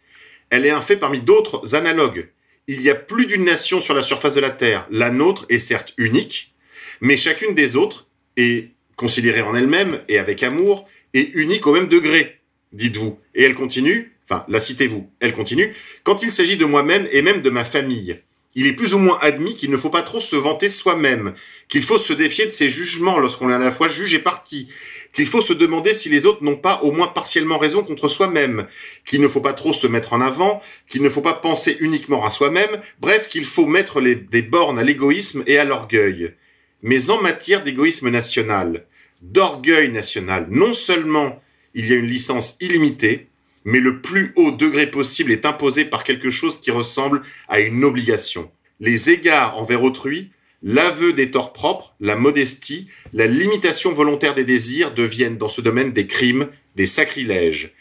Elle est un fait parmi d'autres analogues. Il y a plus d'une nation sur la surface de la Terre. La nôtre est certes unique, mais chacune des autres est considérée en elle-même et avec amour, et unique au même degré, dites-vous. Et elle continue, enfin, la citez-vous, elle continue, quand il s'agit de moi-même et même de ma famille, il est plus ou moins admis qu'il ne faut pas trop se vanter soi-même, qu'il faut se défier de ses jugements lorsqu'on est à la fois juge et parti, qu'il faut se demander si les autres n'ont pas au moins partiellement raison contre soi-même, qu'il ne faut pas trop se mettre en avant, qu'il ne faut pas penser uniquement à soi-même, bref, qu'il faut mettre des bornes à l'égoïsme et à l'orgueil. Mais en matière d'égoïsme national, d'orgueil national, non seulement il y a une licence illimitée, mais le plus haut degré possible est imposé par quelque chose qui ressemble à une obligation. Les égards envers autrui, l'aveu des torts propres, la modestie, la limitation volontaire des désirs deviennent dans ce domaine des crimes, des sacrilèges.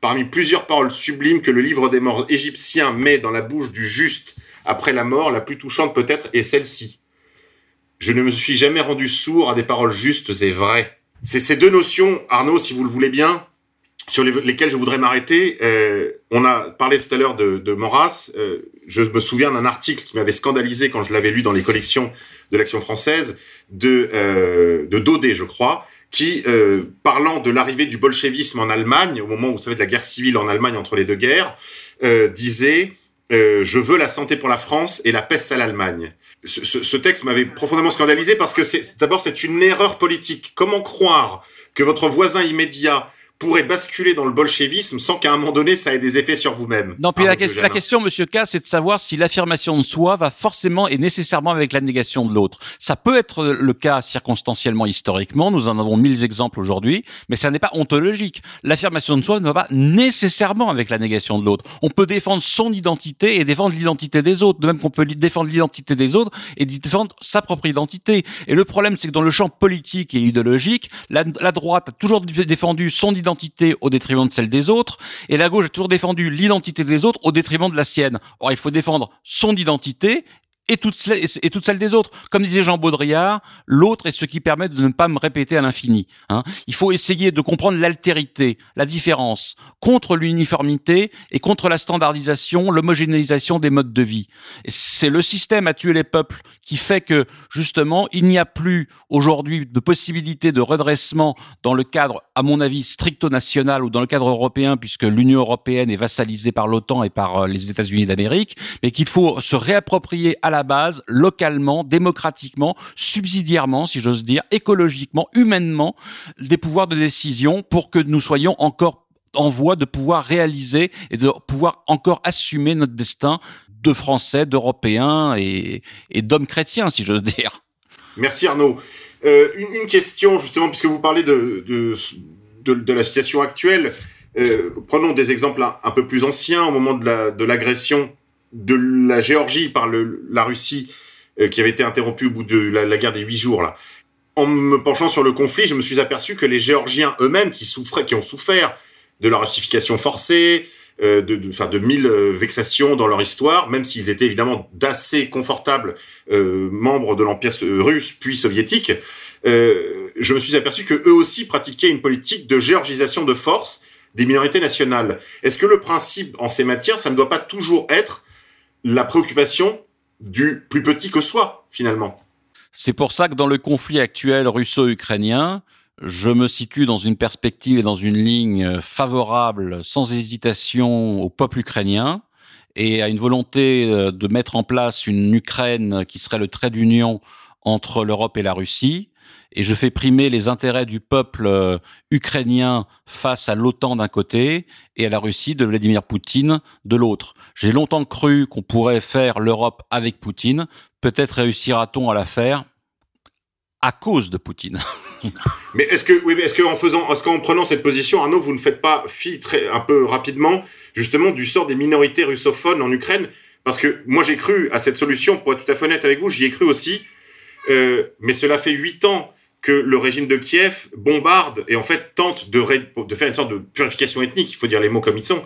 Parmi plusieurs paroles sublimes que le livre des morts égyptien met dans la bouche du juste après la mort, la plus touchante peut-être est celle-ci. Je ne me suis jamais rendu sourd à des paroles justes et vraies. C'est ces deux notions, Arnaud, si vous le voulez bien, sur lesquelles je voudrais m'arrêter. Euh, on a parlé tout à l'heure de, de Maurras. Euh, je me souviens d'un article qui m'avait scandalisé quand je l'avais lu dans les collections de l'Action française de, euh, de Daudet, je crois, qui, euh, parlant de l'arrivée du bolchevisme en Allemagne, au moment, où vous savez, de la guerre civile en Allemagne entre les deux guerres, euh, disait euh, Je veux la santé pour la France et la peste à l'Allemagne ». Ce, ce, texte m'avait profondément scandalisé parce que d'abord c'est une erreur politique. Comment croire que votre voisin immédiat pourrait basculer dans le bolchevisme sans qu'à un moment donné ça ait des effets sur vous-même. Non, puis la, que la, question, Monsieur K, c'est de savoir si l'affirmation de soi va forcément et nécessairement avec la négation de l'autre. Ça peut être le cas circonstanciellement, historiquement. Nous en avons mille exemples aujourd'hui, mais ça n'est pas ontologique. L'affirmation de soi ne va pas nécessairement avec la négation de l'autre. On peut défendre son identité et défendre l'identité des autres, de même qu'on peut défendre l'identité des autres et défendre sa propre identité. Et le problème, c'est que dans le champ politique et idéologique, la, la droite a toujours défendu son identité au détriment de celle des autres, et la gauche a toujours défendu l'identité des autres au détriment de la sienne. Or, il faut défendre son identité et toutes, celles des autres. Comme disait Jean Baudrillard, l'autre est ce qui permet de ne pas me répéter à l'infini. Hein. Il faut essayer de comprendre l'altérité, la différence, contre l'uniformité et contre la standardisation, l'homogénéisation des modes de vie. C'est le système à tuer les peuples qui fait que, justement, il n'y a plus aujourd'hui de possibilité de redressement dans le cadre, à mon avis, stricto national ou dans le cadre européen, puisque l'Union européenne est vassalisée par l'OTAN et par euh, les États-Unis d'Amérique, mais qu'il faut se réapproprier à la base, localement, démocratiquement, subsidiairement, si j'ose dire, écologiquement, humainement, des pouvoirs de décision pour que nous soyons encore en voie de pouvoir réaliser et de pouvoir encore assumer notre destin de Français, d'Européens et, d'hommes chrétiens, si j'ose dire. Merci Arnaud. Euh, une, question justement, puisque vous parlez de, de, la situation actuelle, euh, prenons des exemples un, peu plus anciens au moment de l'agression la, de la Géorgie par le, la Russie euh, qui avait été interrompue au bout de la, la, guerre des huit jours là. En me penchant sur le conflit, je me suis aperçu que les Géorgiens eux-mêmes qui souffraient, qui ont souffert de la russification forcée, euh, de, de, de mille euh, vexations dans leur histoire, même s'ils étaient évidemment d'assez confortables euh, membres de l'empire russe puis soviétique, euh, je me suis aperçu que eux aussi pratiquaient une politique de géorgisation de force des minorités nationales. Est-ce que le principe en ces matières, ça ne doit pas toujours être la préoccupation du plus petit que soi, finalement. C'est pour ça que dans le conflit actuel russo-ukrainien, je me situe dans une perspective et dans une ligne favorable, sans hésitation, au peuple ukrainien et à une volonté euh, de mettre en place une Ukraine qui serait le trait d'union entre l'Europe et la Russie, et je fais primer les intérêts du peuple euh, ukrainien face à l'OTAN d'un côté et à la Russie de Vladimir Poutine de l'autre. J'ai longtemps cru qu'on pourrait faire l'Europe avec Poutine. Peut-être réussira-t-on à la faire à cause de Poutine. *laughs* mais est-ce que, qu'en faisant, est-ce qu'en prenant cette position, Arnaud, vous ne faites pas fi un peu rapidement, justement, du sort des minorités russophones en Ukraine? Parce que moi, j'ai cru à cette solution, pour être tout à fait honnête avec vous, j'y ai cru aussi. Euh, mais cela fait huit ans que le régime de Kiev bombarde et en fait tente de, de faire une sorte de purification ethnique. Il faut dire les mots comme ils sont.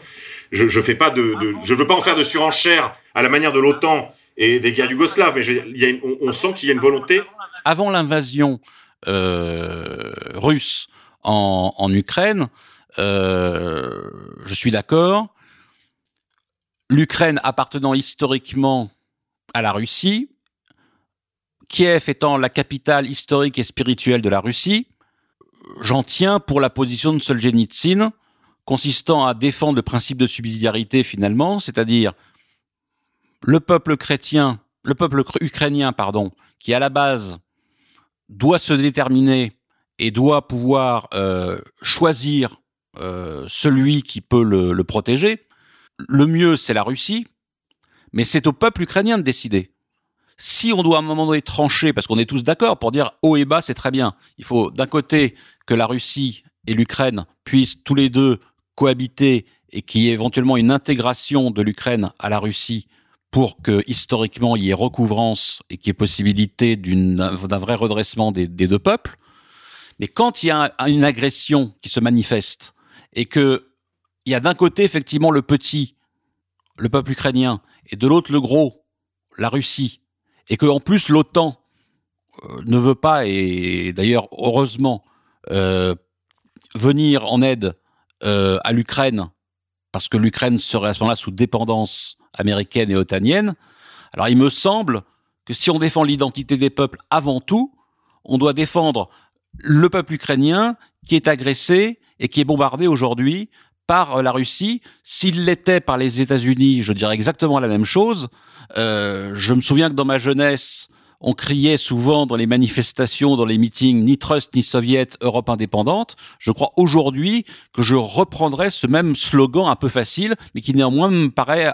Je, je fais pas de, de je veux pas en faire de surenchère à la manière de l'OTAN et des guerres yougoslaves, mais je, y a une, on, on, sent qu'il y a une volonté. Avant l'invasion euh, russe en, en Ukraine, euh, je suis d'accord. L'Ukraine appartenant historiquement à la Russie, Kiev étant la capitale historique et spirituelle de la Russie, j'en tiens pour la position de Solzhenitsyn, consistant à défendre le principe de subsidiarité finalement, c'est-à-dire le peuple chrétien, le peuple ukrainien, pardon, qui à la base doit se déterminer et doit pouvoir euh, choisir euh, celui qui peut le, le protéger. Le mieux, c'est la Russie, mais c'est au peuple ukrainien de décider. Si on doit à un moment donné trancher, parce qu'on est tous d'accord pour dire haut et bas, c'est très bien. Il faut d'un côté que la Russie et l'Ukraine puissent tous les deux cohabiter et qu'il y ait éventuellement une intégration de l'Ukraine à la Russie pour que historiquement il y ait recouvrance et qu'il y ait possibilité d'un vrai redressement des, deux peuples. Mais quand il y a une agression qui se manifeste et que il y a d'un côté effectivement le petit, le peuple ukrainien, et de l'autre le gros, la Russie, et que en plus l'OTAN euh, ne veut pas, et d'ailleurs heureusement, euh, venir en aide euh, à l'Ukraine, parce que l'Ukraine serait à ce moment-là sous dépendance américaine et otanienne, alors il me semble que si on défend l'identité des peuples avant tout, on doit défendre le peuple ukrainien qui est agressé et qui est bombardé aujourd'hui par la Russie. S'il l'était par les États-Unis, je dirais exactement la même chose. Euh, je me souviens que dans ma jeunesse, on criait souvent dans les manifestations, dans les meetings, ni trust ni soviet, Europe indépendante. Je crois aujourd'hui que je reprendrai ce même slogan un peu facile, mais qui néanmoins me paraît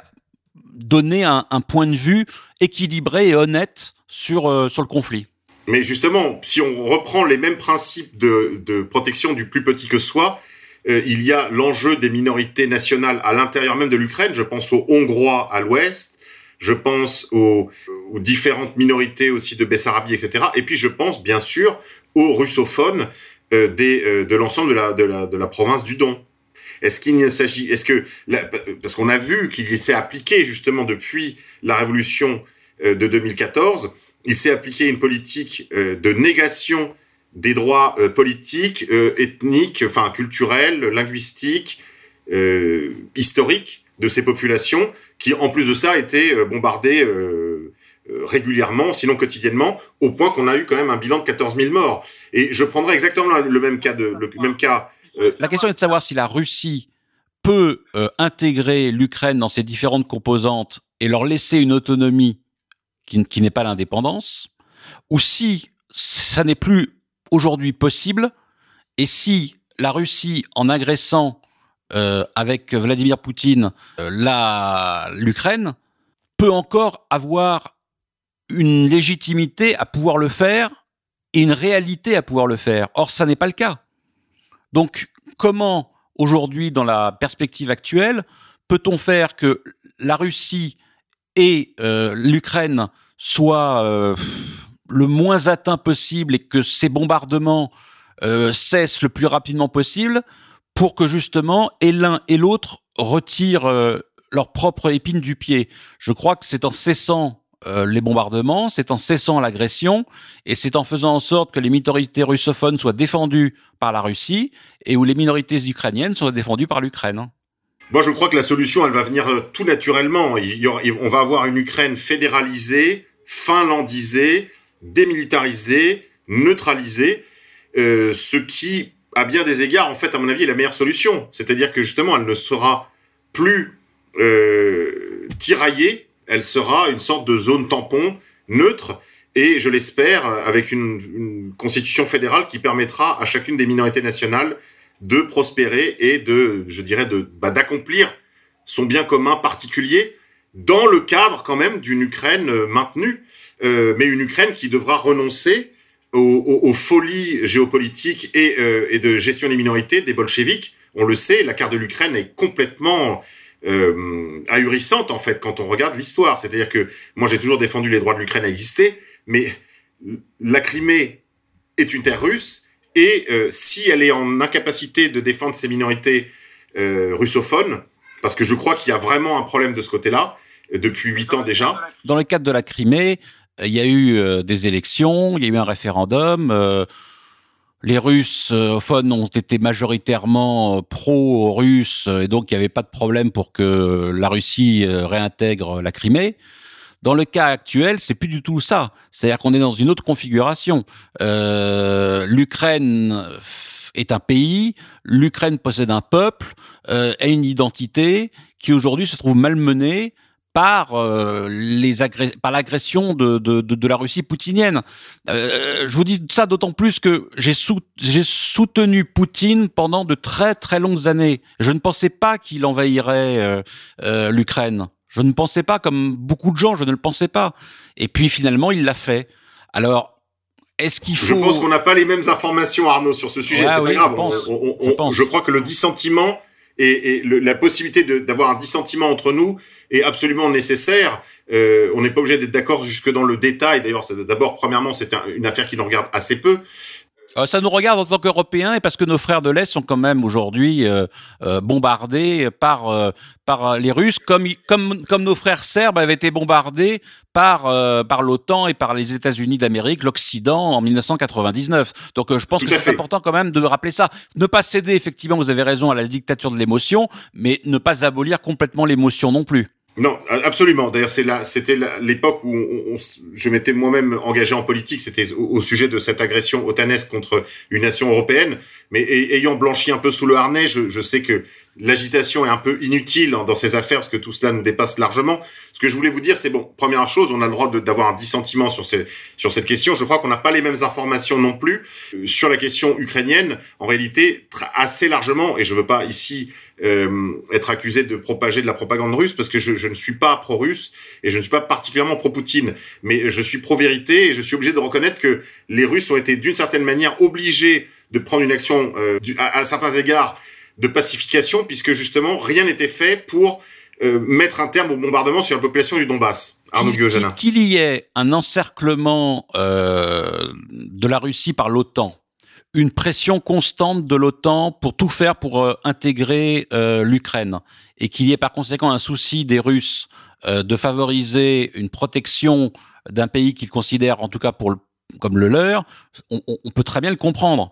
donner un, un point de vue équilibré et honnête sur, euh, sur le conflit. Mais justement, si on reprend les mêmes principes de, de protection du plus petit que soi, euh, il y a l'enjeu des minorités nationales à l'intérieur même de l'Ukraine. Je pense aux Hongrois à l'ouest, je pense aux, différentes minorités aussi de Bessarabie, etc. Et puis je pense bien sûr aux russophones euh, euh, de l'ensemble de la, province du Don. Est-ce qu'il s'agit, est-ce que, parce qu'on a vu qu'il s'est appliqué justement depuis la révolution de 2014, il s'est appliqué une politique de négation des droits euh, politiques, ethniques, enfin culturels, linguistiques, historiques de ces populations qui, en plus de ça, étaient bombardées régulièrement, sinon quotidiennement, au point qu'on a eu quand même un bilan de 14 000 morts. Et je prendrai exactement le même cas de le même cas euh, la question est de savoir si la Russie peut euh, intégrer l'Ukraine dans ses différentes composantes et leur laisser une autonomie qui, qui n'est pas l'indépendance, ou si ça n'est plus aujourd'hui possible, et si la Russie, en agressant euh, avec Vladimir Poutine euh, l'Ukraine, peut encore avoir une légitimité à pouvoir le faire et une réalité à pouvoir le faire. Or, ça n'est pas le cas. Donc, comment aujourd'hui, dans la perspective actuelle, peut-on faire que la Russie et euh, l'Ukraine soient le moins atteints possible et que ces bombardements euh, cessent le plus rapidement possible pour que justement et l'un et l'autre retirent euh, leur propre épine du pied. Je crois que c'est en cessant euh, les bombardements, c'est en cessant l'agression et c'est en faisant en sorte que les minorités russophones soient défendues par la Russie et où les minorités ukrainiennes soient défendues par l'Ukraine. Moi, je crois que la solution, elle va venir tout naturellement. On va avoir une Ukraine fédéralisée, finlandisée, démilitarisée, neutralisée, euh, ce qui, à bien des égards, en fait, à mon avis, est la meilleure solution. C'est-à-dire que justement, elle ne sera plus euh, tiraillée elle sera une sorte de zone tampon neutre et je l'espère avec une, une, constitution fédérale qui permettra à chacune des minorités nationales de prospérer et de, je dirais, de bah, d'accomplir son bien commun particulier dans le cadre quand même d'une Ukraine euh, maintenue, euh, mais une Ukraine qui devra renoncer aux, folies géopolitiques et, euh, et, de gestion des minorités des bolcheviks. On le sait, la carte de l'Ukraine est complètement euh, ahurissante en fait quand on regarde l'histoire. C'est-à-dire que moi j'ai toujours défendu les droits de l'Ukraine à exister, mais la Crimée est une terre russe et si elle est en incapacité de défendre ses minorités russophones, parce que je crois qu'il y a vraiment un problème de ce côté-là depuis huit ans déjà. Dans le cadre de la Crimée, il y a eu euh, des élections, il y a eu un référendum euh, les russophones ont été majoritairement euh, pro-russes et donc il n'y avait pas de problème pour que la Russie euh, réintègre la Crimée. Dans le cas actuel, c'est plus du tout ça. C'est-à-dire qu'on est dans une autre configuration. Euh, L'Ukraine est un pays, l'Ukraine possède un peuple, euh, a une identité qui aujourd'hui se trouve malmenée par euh, les par l'agression de, de, de, de, la Russie poutinienne. Euh, je vous dis ça d'autant plus que j'ai sou j'ai soutenu Poutine pendant de très très longues années. Je ne pensais pas qu'il envahirait euh, l'Ukraine. Je ne pensais pas, comme beaucoup de gens, je ne le pensais pas. Et puis finalement, il l'a fait. Alors, est-ce qu'il faut... Je pense qu'on n'a pas les mêmes informations, Arnaud, sur ce sujet. c'est pas grave. Je, pense, on, on, je, je, crois que le dissentiment et, et le, la possibilité d'avoir un dissentiment entre nous est absolument nécessaire. Euh, on n'est pas obligé d'être d'accord jusque dans le détail. D'ailleurs, d'abord, premièrement, c'est une affaire qui nous regarde assez peu. Euh, ça nous regarde en tant qu'Européens et parce que nos frères de l'Est sont quand même aujourd'hui euh, euh, bombardés par euh, par les Russes, comme comme comme nos frères serbes avaient été bombardés par euh, par l'OTAN et par les États-Unis d'Amérique, l'Occident en 1999. Donc je pense Tout que c'est important quand même de rappeler ça. Ne pas céder effectivement, vous avez raison, à la dictature de l'émotion, mais ne pas abolir complètement l'émotion non plus. Non, absolument. D'ailleurs, c'est là, c'était l'époque où je m'étais moi-même engagé en politique. C'était au, sujet de cette agression otanesque contre une nation européenne. Mais ayant blanchi un peu sous le harnais, je, sais que l'agitation est un peu inutile dans ces affaires parce que tout cela nous dépasse largement. Ce que je voulais vous dire, c'est bon. Première chose, on a le droit d'avoir un dissentiment sur, sur cette question. Je crois qu'on n'a pas les mêmes informations non plus euh, sur la question ukrainienne. En réalité, assez largement, et je veux pas ici euh, être accusé de propager de la propagande russe parce que je, je ne suis pas pro-russe et je ne suis pas particulièrement pro-Poutine, mais je suis pro-vérité et je suis obligé de reconnaître que les Russes ont été d'une certaine manière obligés de prendre une action euh, à, à, certains égards de pacification puisque justement rien n'était fait pour euh, mettre un terme au bombardement sur la population du Donbass. Arnaud Qu'il y ait un encerclement euh, de la Russie par l'OTAN une pression constante de l'OTAN pour tout faire pour euh, intégrer euh, l'Ukraine et qu'il y ait par conséquent un souci des Russes euh, de favoriser une protection d'un pays qu'ils considèrent en tout cas pour le, comme le leur, on, on, peut très bien le comprendre.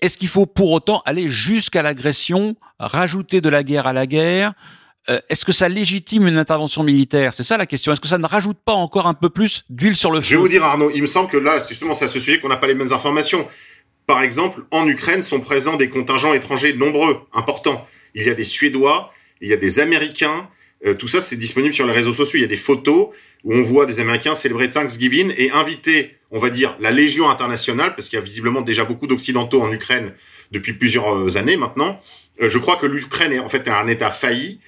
Est-ce qu'il faut pour autant aller jusqu'à l'agression, rajouter de la guerre à la guerre? Est-ce que ça légitime une intervention militaire? C'est ça la question. Est-ce que ça ne rajoute pas encore un peu plus d'huile sur le feu Je vais vous dire Arnaud, il me semble que là, justement, c'est à ce sujet qu'on n'a pas les mêmes informations. Par exemple, en Ukraine sont présents des contingents étrangers nombreux, importants. Il y a des Suédois, il y a des Américains. Euh, tout ça, c'est disponible sur les réseaux sociaux. Il y a des photos où on voit des Américains célébrer Thanksgiving et inviter, on va dire, la Légion internationale, parce qu'il y a visiblement déjà beaucoup d'Occidentaux en Ukraine depuis plusieurs euh, années maintenant. Euh, je crois que l'Ukraine est en fait un État failli.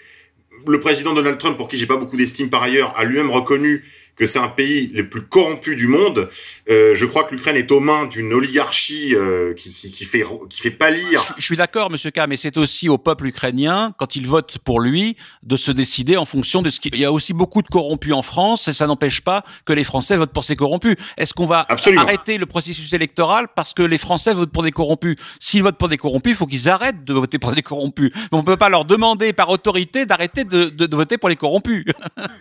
Le président Donald Trump, pour qui j'ai pas beaucoup d'estime par ailleurs, a lui-même reconnu que c'est un pays les plus corrompus du monde. Euh, je crois que l'Ukraine est aux mains d'une oligarchie euh, qui, qui, qui, fait qui fait pâlir. Je, je suis d'accord, Monsieur K, mais c'est aussi au peuple ukrainien, quand il vote pour lui, de se décider en fonction de ce qu'il. Il y a aussi beaucoup de corrompus en France, et ça n'empêche pas que les Français votent pour ces corrompus. Est-ce qu'on va Absolument. arrêter le processus électoral parce que les Français votent pour des corrompus? S'ils votent pour des corrompus, il faut qu'ils arrêtent de voter pour des corrompus. Mais on peut pas leur demander par autorité d'arrêter de, de, de voter pour les corrompus.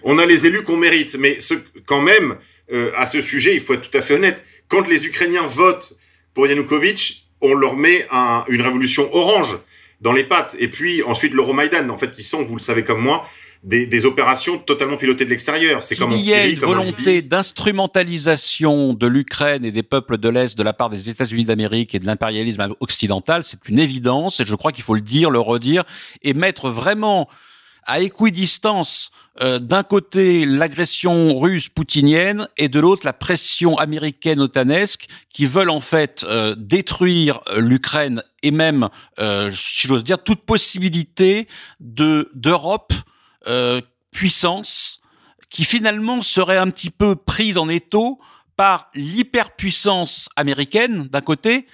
on a les élus qu'on mérite, mais ce quand même, euh, à ce sujet, il faut être tout à fait honnête. Quand les Ukrainiens votent pour Yanukovych, on leur met un, une révolution orange dans les pattes. Et puis ensuite l'Euromaïdan, en fait, qui sont, vous le savez comme moi, des, des opérations totalement pilotées de l'extérieur. C'est comme en Syrie, Il y a une volonté d'instrumentalisation de l'Ukraine et des peuples de l'Est de la part des États-Unis d'Amérique et de l'impérialisme occidental. C'est une évidence et je crois qu'il faut le dire, le redire et mettre vraiment à équidistance euh, d'un côté l'agression russe poutinienne et de l'autre la pression américaine otanesque qui veulent en fait euh, détruire euh, l'Ukraine et même, euh, si j'ose dire, toute possibilité de d'Europe euh, puissance qui finalement serait un petit peu prise en étau par l'hyperpuissance américaine d'un côté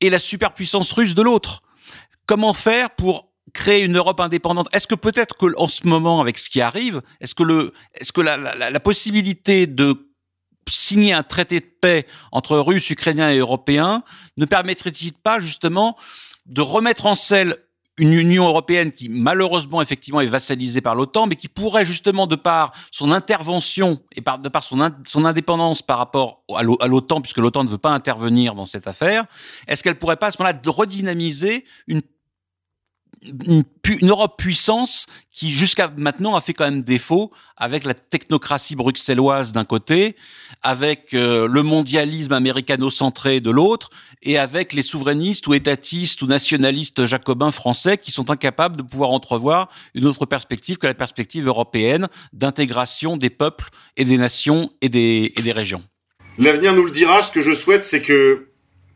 et la superpuissance russe de l'autre. Comment faire pour créer une Europe indépendante. Est-ce que peut-être que en ce moment, avec ce qui arrive, est-ce que le, est-ce que la, possibilité de signer un traité de paix entre Russes, Ukrainiens et Européens ne permettrait-il pas justement de remettre en selle une Union européenne qui malheureusement effectivement est vassalisée par l'OTAN, mais qui pourrait justement de par son intervention et par, de par son, son indépendance par rapport à l'OTAN, puisque l'OTAN ne veut pas intervenir dans cette affaire, est-ce qu'elle pourrait pas à ce moment-là redynamiser une une, Europe puissance qui jusqu'à maintenant a fait quand même défaut avec la technocratie bruxelloise d'un côté, avec euh, le mondialisme américano-centré de l'autre, et avec les souverainistes ou étatistes ou nationalistes jacobins français qui sont incapables de pouvoir entrevoir une autre perspective que la perspective européenne d'intégration des peuples et des nations et des, et des régions. L'avenir nous le dira. Ce que je souhaite, c'est que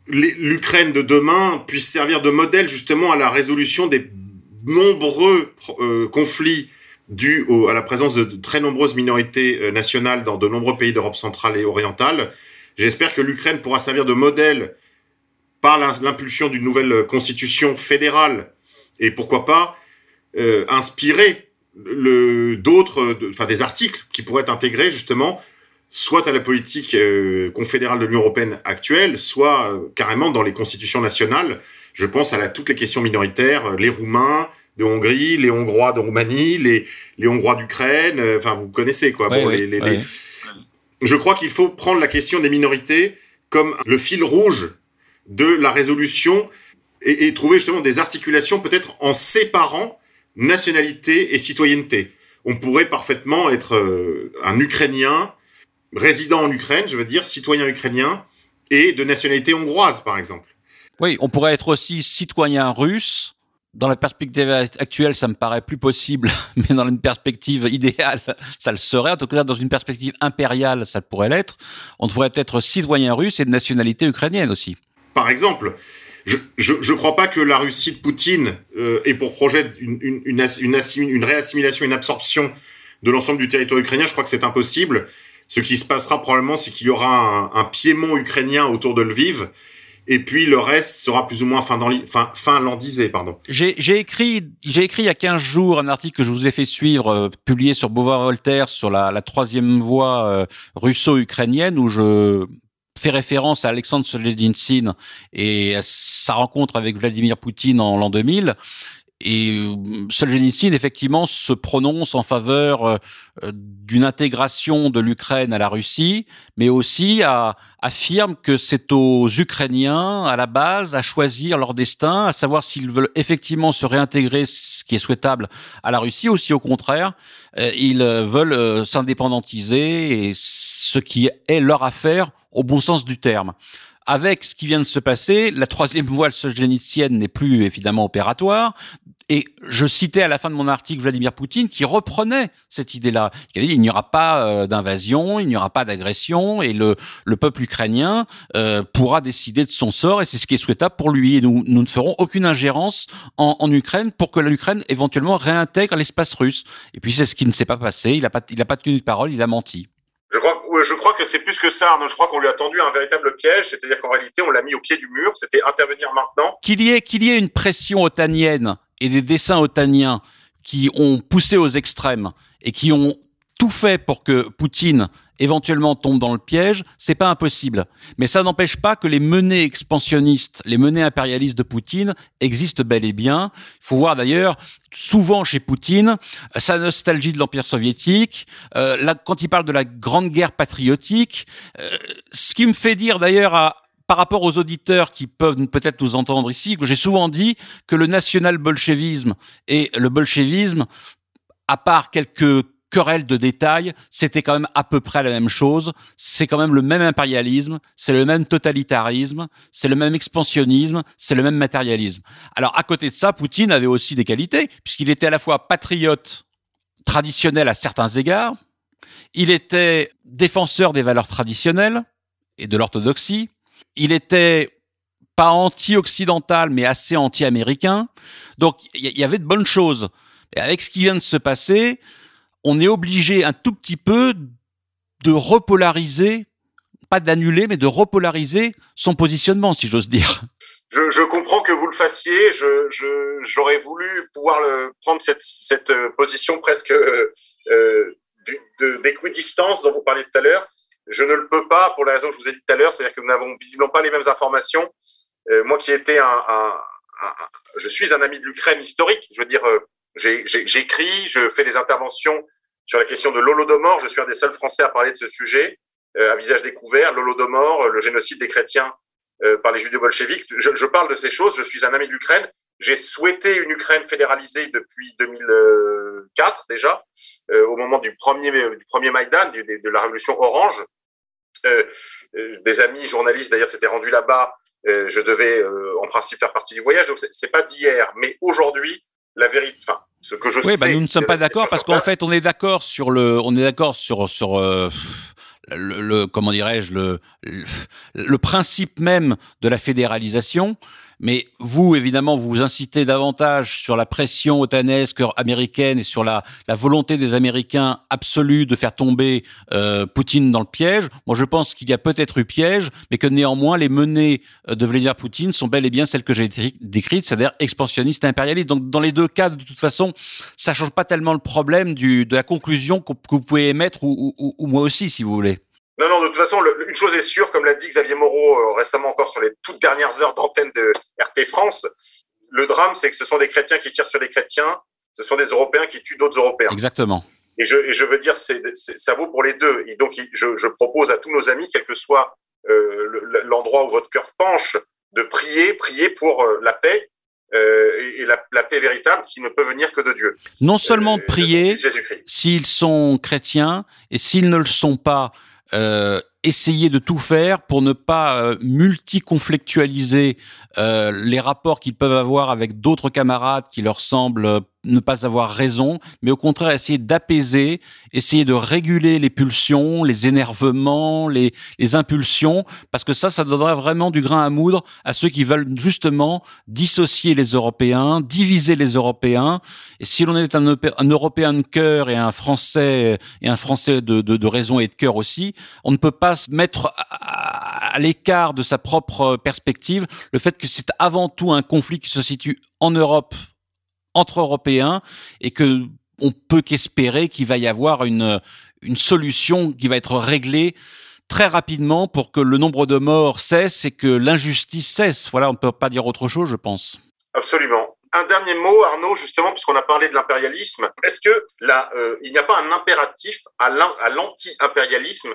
l'Ukraine de demain puisse servir de modèle justement à la résolution des nombreux euh, conflits dus à la présence de très nombreuses minorités euh, nationales dans de nombreux pays d'Europe centrale et orientale. J'espère que l'Ukraine pourra servir de modèle par l'impulsion d'une nouvelle constitution fédérale et pourquoi pas euh, inspirer d'autres, enfin des articles qui pourraient être intégrés justement soit à la politique euh, confédérale de l'Union européenne actuelle, soit euh, carrément dans les constitutions nationales. Je pense à la, toutes les questions minoritaires, euh, les Roumains de Hongrie, les Hongrois de Roumanie, les, les Hongrois d'Ukraine, enfin vous connaissez quoi. bon, les, les, Je crois qu'il faut prendre la question des minorités comme le fil rouge de la résolution et, et trouver justement des articulations peut-être en séparant nationalité et citoyenneté. On pourrait parfaitement être un Ukrainien résident en Ukraine, je veux dire citoyen ukrainien et de nationalité hongroise, par exemple. Oui, on pourrait être aussi citoyen russe. Dans la perspective actuelle, ça me paraît plus possible, *laughs* mais dans une perspective idéale, ça le serait. En tout cas, dans une perspective impériale, ça pourrait l'être. On pourrait être citoyen russe et de nationalité ukrainienne aussi. Par exemple, je je, crois pas que la Russie de Poutine euh, ait pour projet une, une, une, une réassimilation, une absorption de l'ensemble du territoire ukrainien. Je crois que c'est impossible. Ce qui se passera probablement, c'est qu'il y aura un, piémont ukrainien autour de Lviv, et puis le reste sera plus ou moins fin, finlandisé, pardon. J'ai écrit, j'ai écrit il y a 15 jours un article que je vous ai fait suivre, euh, publié sur Beauvoir-Voltaire sur la, la, troisième voie euh, russo-ukrainienne, où je fais référence à Alexandre Solzhenitsyn et à sa rencontre avec Vladimir Poutine en l'an 2000. Et euh, Solzhenitsyn, effectivement, se prononce en faveur euh, d'une intégration de l'Ukraine à la Russie, mais aussi affirme que c'est aux Ukrainiens, à la base, à choisir leur destin, à savoir s'ils veulent effectivement se réintégrer, ce qui est souhaitable, à la Russie, ou si au contraire, euh, ils veulent s'indépendantiser, ce qui est leur affaire au bon sens du terme avec ce qui vient de se passer, la troisième voie solzhenitsyenne n'est plus évidemment opératoire. Et je citais à la fin de mon article Vladimir Poutine qui reprenait cette idée-là. Il a dit n'y aura pas euh, d'invasion, il n'y aura pas d'agression et le, le peuple ukrainien euh, pourra décider de son sort et c'est ce qui est souhaitable pour lui. Et nous, ne ferons aucune ingérence en, Ukraine pour que l'Ukraine éventuellement réintègre l'espace russe. Et puis c'est ce qui ne s'est pas passé. Il n'a pas, pas tenu de parole, il a menti. Je crois, je crois que c'est plus que ça. Je crois qu'on lui a tendu un véritable piège, c'est-à-dire qu'en réalité, on l'a mis au pied du mur. C'était intervenir maintenant. Qu'il y ait, qu'il y ait une pression otanienne et des dessins otaniens qui ont poussé aux extrêmes et qui ont tout fait pour que Poutine éventuellement tombe dans le piège, c'est pas impossible. Mais ça n'empêche pas que les menées expansionnistes, les menées impérialistes de Poutine existent bel et bien. Il faut voir d'ailleurs souvent chez Poutine sa nostalgie de l'Empire soviétique, euh, là, quand il parle de la grande guerre patriotique, euh, ce qui me fait dire d'ailleurs à, par rapport aux auditeurs qui peuvent peut-être nous entendre ici, que j'ai souvent dit que le national-bolchevisme et le bolchevisme, à part quelques querelles de détails, c'était quand même à peu près la même chose. C'est quand même le même impérialisme, c'est le même totalitarisme, c'est le même expansionnisme, c'est le même matérialisme. Alors à côté de ça, Poutine avait aussi des qualités, puisqu'il était à la fois patriote traditionnel à certains égards, il était défenseur des valeurs traditionnelles et de l'orthodoxie, il était pas anti-occidental, mais assez anti-américain. Donc, il y, avait de bonnes choses. Et avec ce qui vient de se passer, on est obligé un tout petit peu de repolariser, pas d'annuler, mais de repolariser son positionnement, si j'ose dire. Je, comprends que vous le fassiez. J'aurais voulu pouvoir prendre cette, euh, position presque euh, euh d'équidistance dont vous parliez tout à l'heure. Je ne le peux pas pour la raison que je vous ai dit tout à l'heure, c'est-à-dire que nous n'avons visiblement pas les mêmes informations. Euh, moi qui étais un, je suis un ami de l'Ukraine historique, je veux dire, j'écris, je fais des interventions sur la question de l'Holodomor. Je suis un des seuls Français à parler de ce sujet euh, à visage découvert, l'Holodomor, le génocide des chrétiens euh, par les judéo-bolcheviques. Je, je, parle de ces choses. Je suis un ami de l'Ukraine. J'ai souhaité une Ukraine fédéralisée depuis 2004 déjà, euh, au moment du premier, du premier Maïdan, du, de, la révolution orange. Euh, euh, des amis journalistes d'ailleurs s'étaient rendus là-bas. Euh, je devais en principe faire partie du voyage, donc c'est pas d'hier. Mais aujourd'hui, la vérité, enfin, ce que je oui, bah, nous ne sommes pas d'accord parce qu'en fait, on est d'accord sur le, on est d'accord sur sur le, comment dirais-je le, le, principe même de la fédéralisation. Mais vous, évidemment, vous vous incitez davantage sur la pression otanesque américaine et sur la, volonté des Américains absolue de faire tomber euh, Poutine dans le piège. Moi, je pense qu'il y a peut-être eu piège, mais que néanmoins, les menées euh, de Vladimir Poutine sont bel et bien celles que j'ai décrites, c'est-à-dire expansionnistes et impérialistes. Donc, dans les deux cas, de toute façon, ça change pas tellement le problème du, de la conclusion que, vous pouvez émettre, ou, ou, ou moi aussi, si vous voulez. Non, non, de toute façon, une chose est sûre, comme l'a dit Xavier Moreau euh, récemment encore sur les toutes dernières heures d'antenne de RT France, le drame, c'est que ce sont des chrétiens qui tirent sur des chrétiens, ce sont des Européens qui tuent d'autres Européens. Exactement. Et je, et je veux dire, c'est, ça vaut pour les deux. Et donc, je, je propose à tous nos amis, quel que soit euh, l'endroit où votre cœur penche, de prier, prier pour euh, la paix euh, et la, la, paix véritable qui ne peut venir que de Dieu. Non seulement de euh, prier, s'ils sont chrétiens, et s'ils ne le sont pas, euh, essayer de tout faire pour ne pas euh, multiconflictualiser euh, les rapports qu'ils peuvent avoir avec d'autres camarades qui leur semblent ne pas avoir raison, mais au contraire essayer d'apaiser, essayer de réguler les pulsions, les énervements, les, les impulsions, parce que ça, ça donnerait vraiment du grain à moudre à ceux qui veulent justement dissocier les Européens, diviser les Européens. Et si l'on est un, Européen de cœur et un Français et un Français de, de, de raison et de cœur aussi, on ne peut pas se mettre à, à l'écart de sa propre perspective le fait que c'est avant tout un conflit qui se situe en Europe entre Européens et que on peut qu'espérer qu'il va y avoir une, solution qui va être réglée très rapidement pour que le nombre de morts cesse et que l'injustice cesse. Voilà, on ne peut pas dire autre chose, je pense. Absolument. Un dernier mot, Arnaud, justement, puisqu'on a parlé de l'impérialisme. Est-ce que euh, il n'y a pas un impératif à l'anti-impérialisme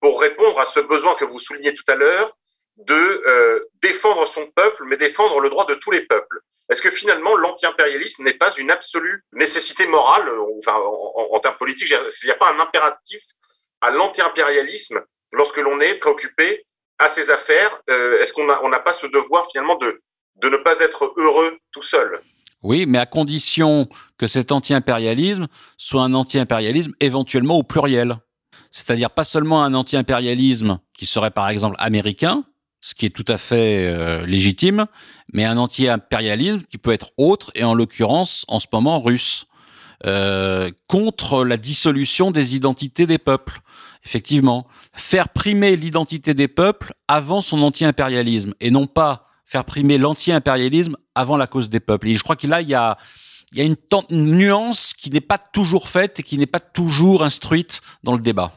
pour répondre à ce besoin que vous soulignez tout à l'heure de euh, défendre son peuple, mais défendre le droit de tous les peuples? Est-ce que finalement l'anti-impérialisme n'est pas une absolue nécessité morale, euh, enfin en, termes politiques qu'il n'y a pas un impératif à l'anti-impérialisme lorsque l'on est préoccupé à ses affaires euh, Est-ce qu'on n'a pas ce devoir finalement de, de ne pas être heureux tout seul? Oui, mais à condition que cet anti-impérialisme soit un anti-impérialisme éventuellement au pluriel. C'est-à-dire pas seulement un anti-impérialisme qui serait par exemple américain, ce qui est tout à fait euh, légitime, mais un anti-impérialisme qui peut être autre, et en l'occurrence, en ce moment, russe, euh, contre la dissolution des identités des peuples. Effectivement, faire primer l'identité des peuples avant son anti-impérialisme, et non pas faire primer l'anti-impérialisme avant la cause des peuples. Et je crois que là, il y a, il y a une, une nuance qui n'est pas toujours faite et qui n'est pas toujours instruite dans le débat.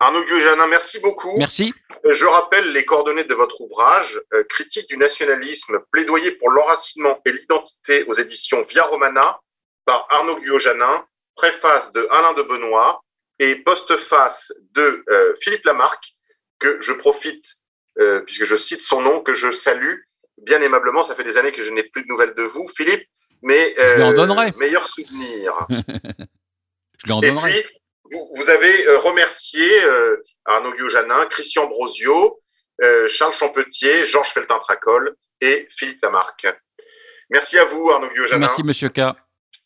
Arnaud Guyojanin, merci beaucoup. Merci. Euh, je rappelle les coordonnées de votre ouvrage, euh, Critique du nationalisme, plaidoyer pour l'enracinement et l'identité aux éditions Via Romana, par Arnaud Guyojanin, préface de Alain de Benoît et postface de euh, Philippe Lamarck, que je profite, puisque je cite son nom, que je salue bien aimablement. Ça fait des années que je n'ai plus de nouvelles de vous, Philippe, mais je lui en donnerai. meilleur souvenir. *laughs* je lui en donnerai vous, avez euh, remercié euh, Arnaud Guyojanin, Christian Brosio, euh, Charles Champetier, Georges Feltin-Tracol et Philippe Lamarck. Merci à vous, Arnaud Guyojanin. Merci, Monsieur K.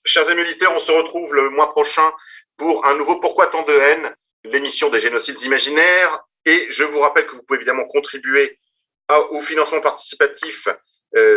Chers amis militaires, on se retrouve le mois prochain pour un nouveau Pourquoi tant de haine, l'émission des génocides imaginaires. Et je vous rappelle que vous pouvez évidemment contribuer au financement participatif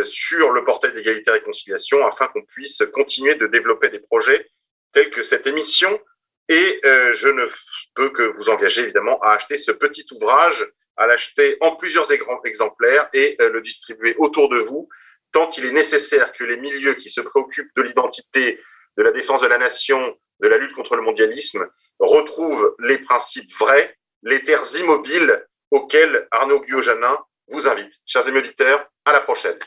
sur le portail d'égalité et réconciliation afin qu'on puisse continuer de développer des projets tels que cette émission et euh, je ne peux que vous engager évidemment à acheter ce petit ouvrage, à l'acheter en plusieurs exemplaires et euh, le distribuer autour de vous, tant il est nécessaire que les milieux qui se préoccupent de l'identité, de la défense de la nation, de la lutte contre le mondialisme, retrouvent les principes vrais, les terres immobiles auxquelles Arnaud Guyojanin vous invite. Chers amis auditeurs, à la prochaine.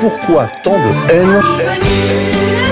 Pourquoi tant de haine?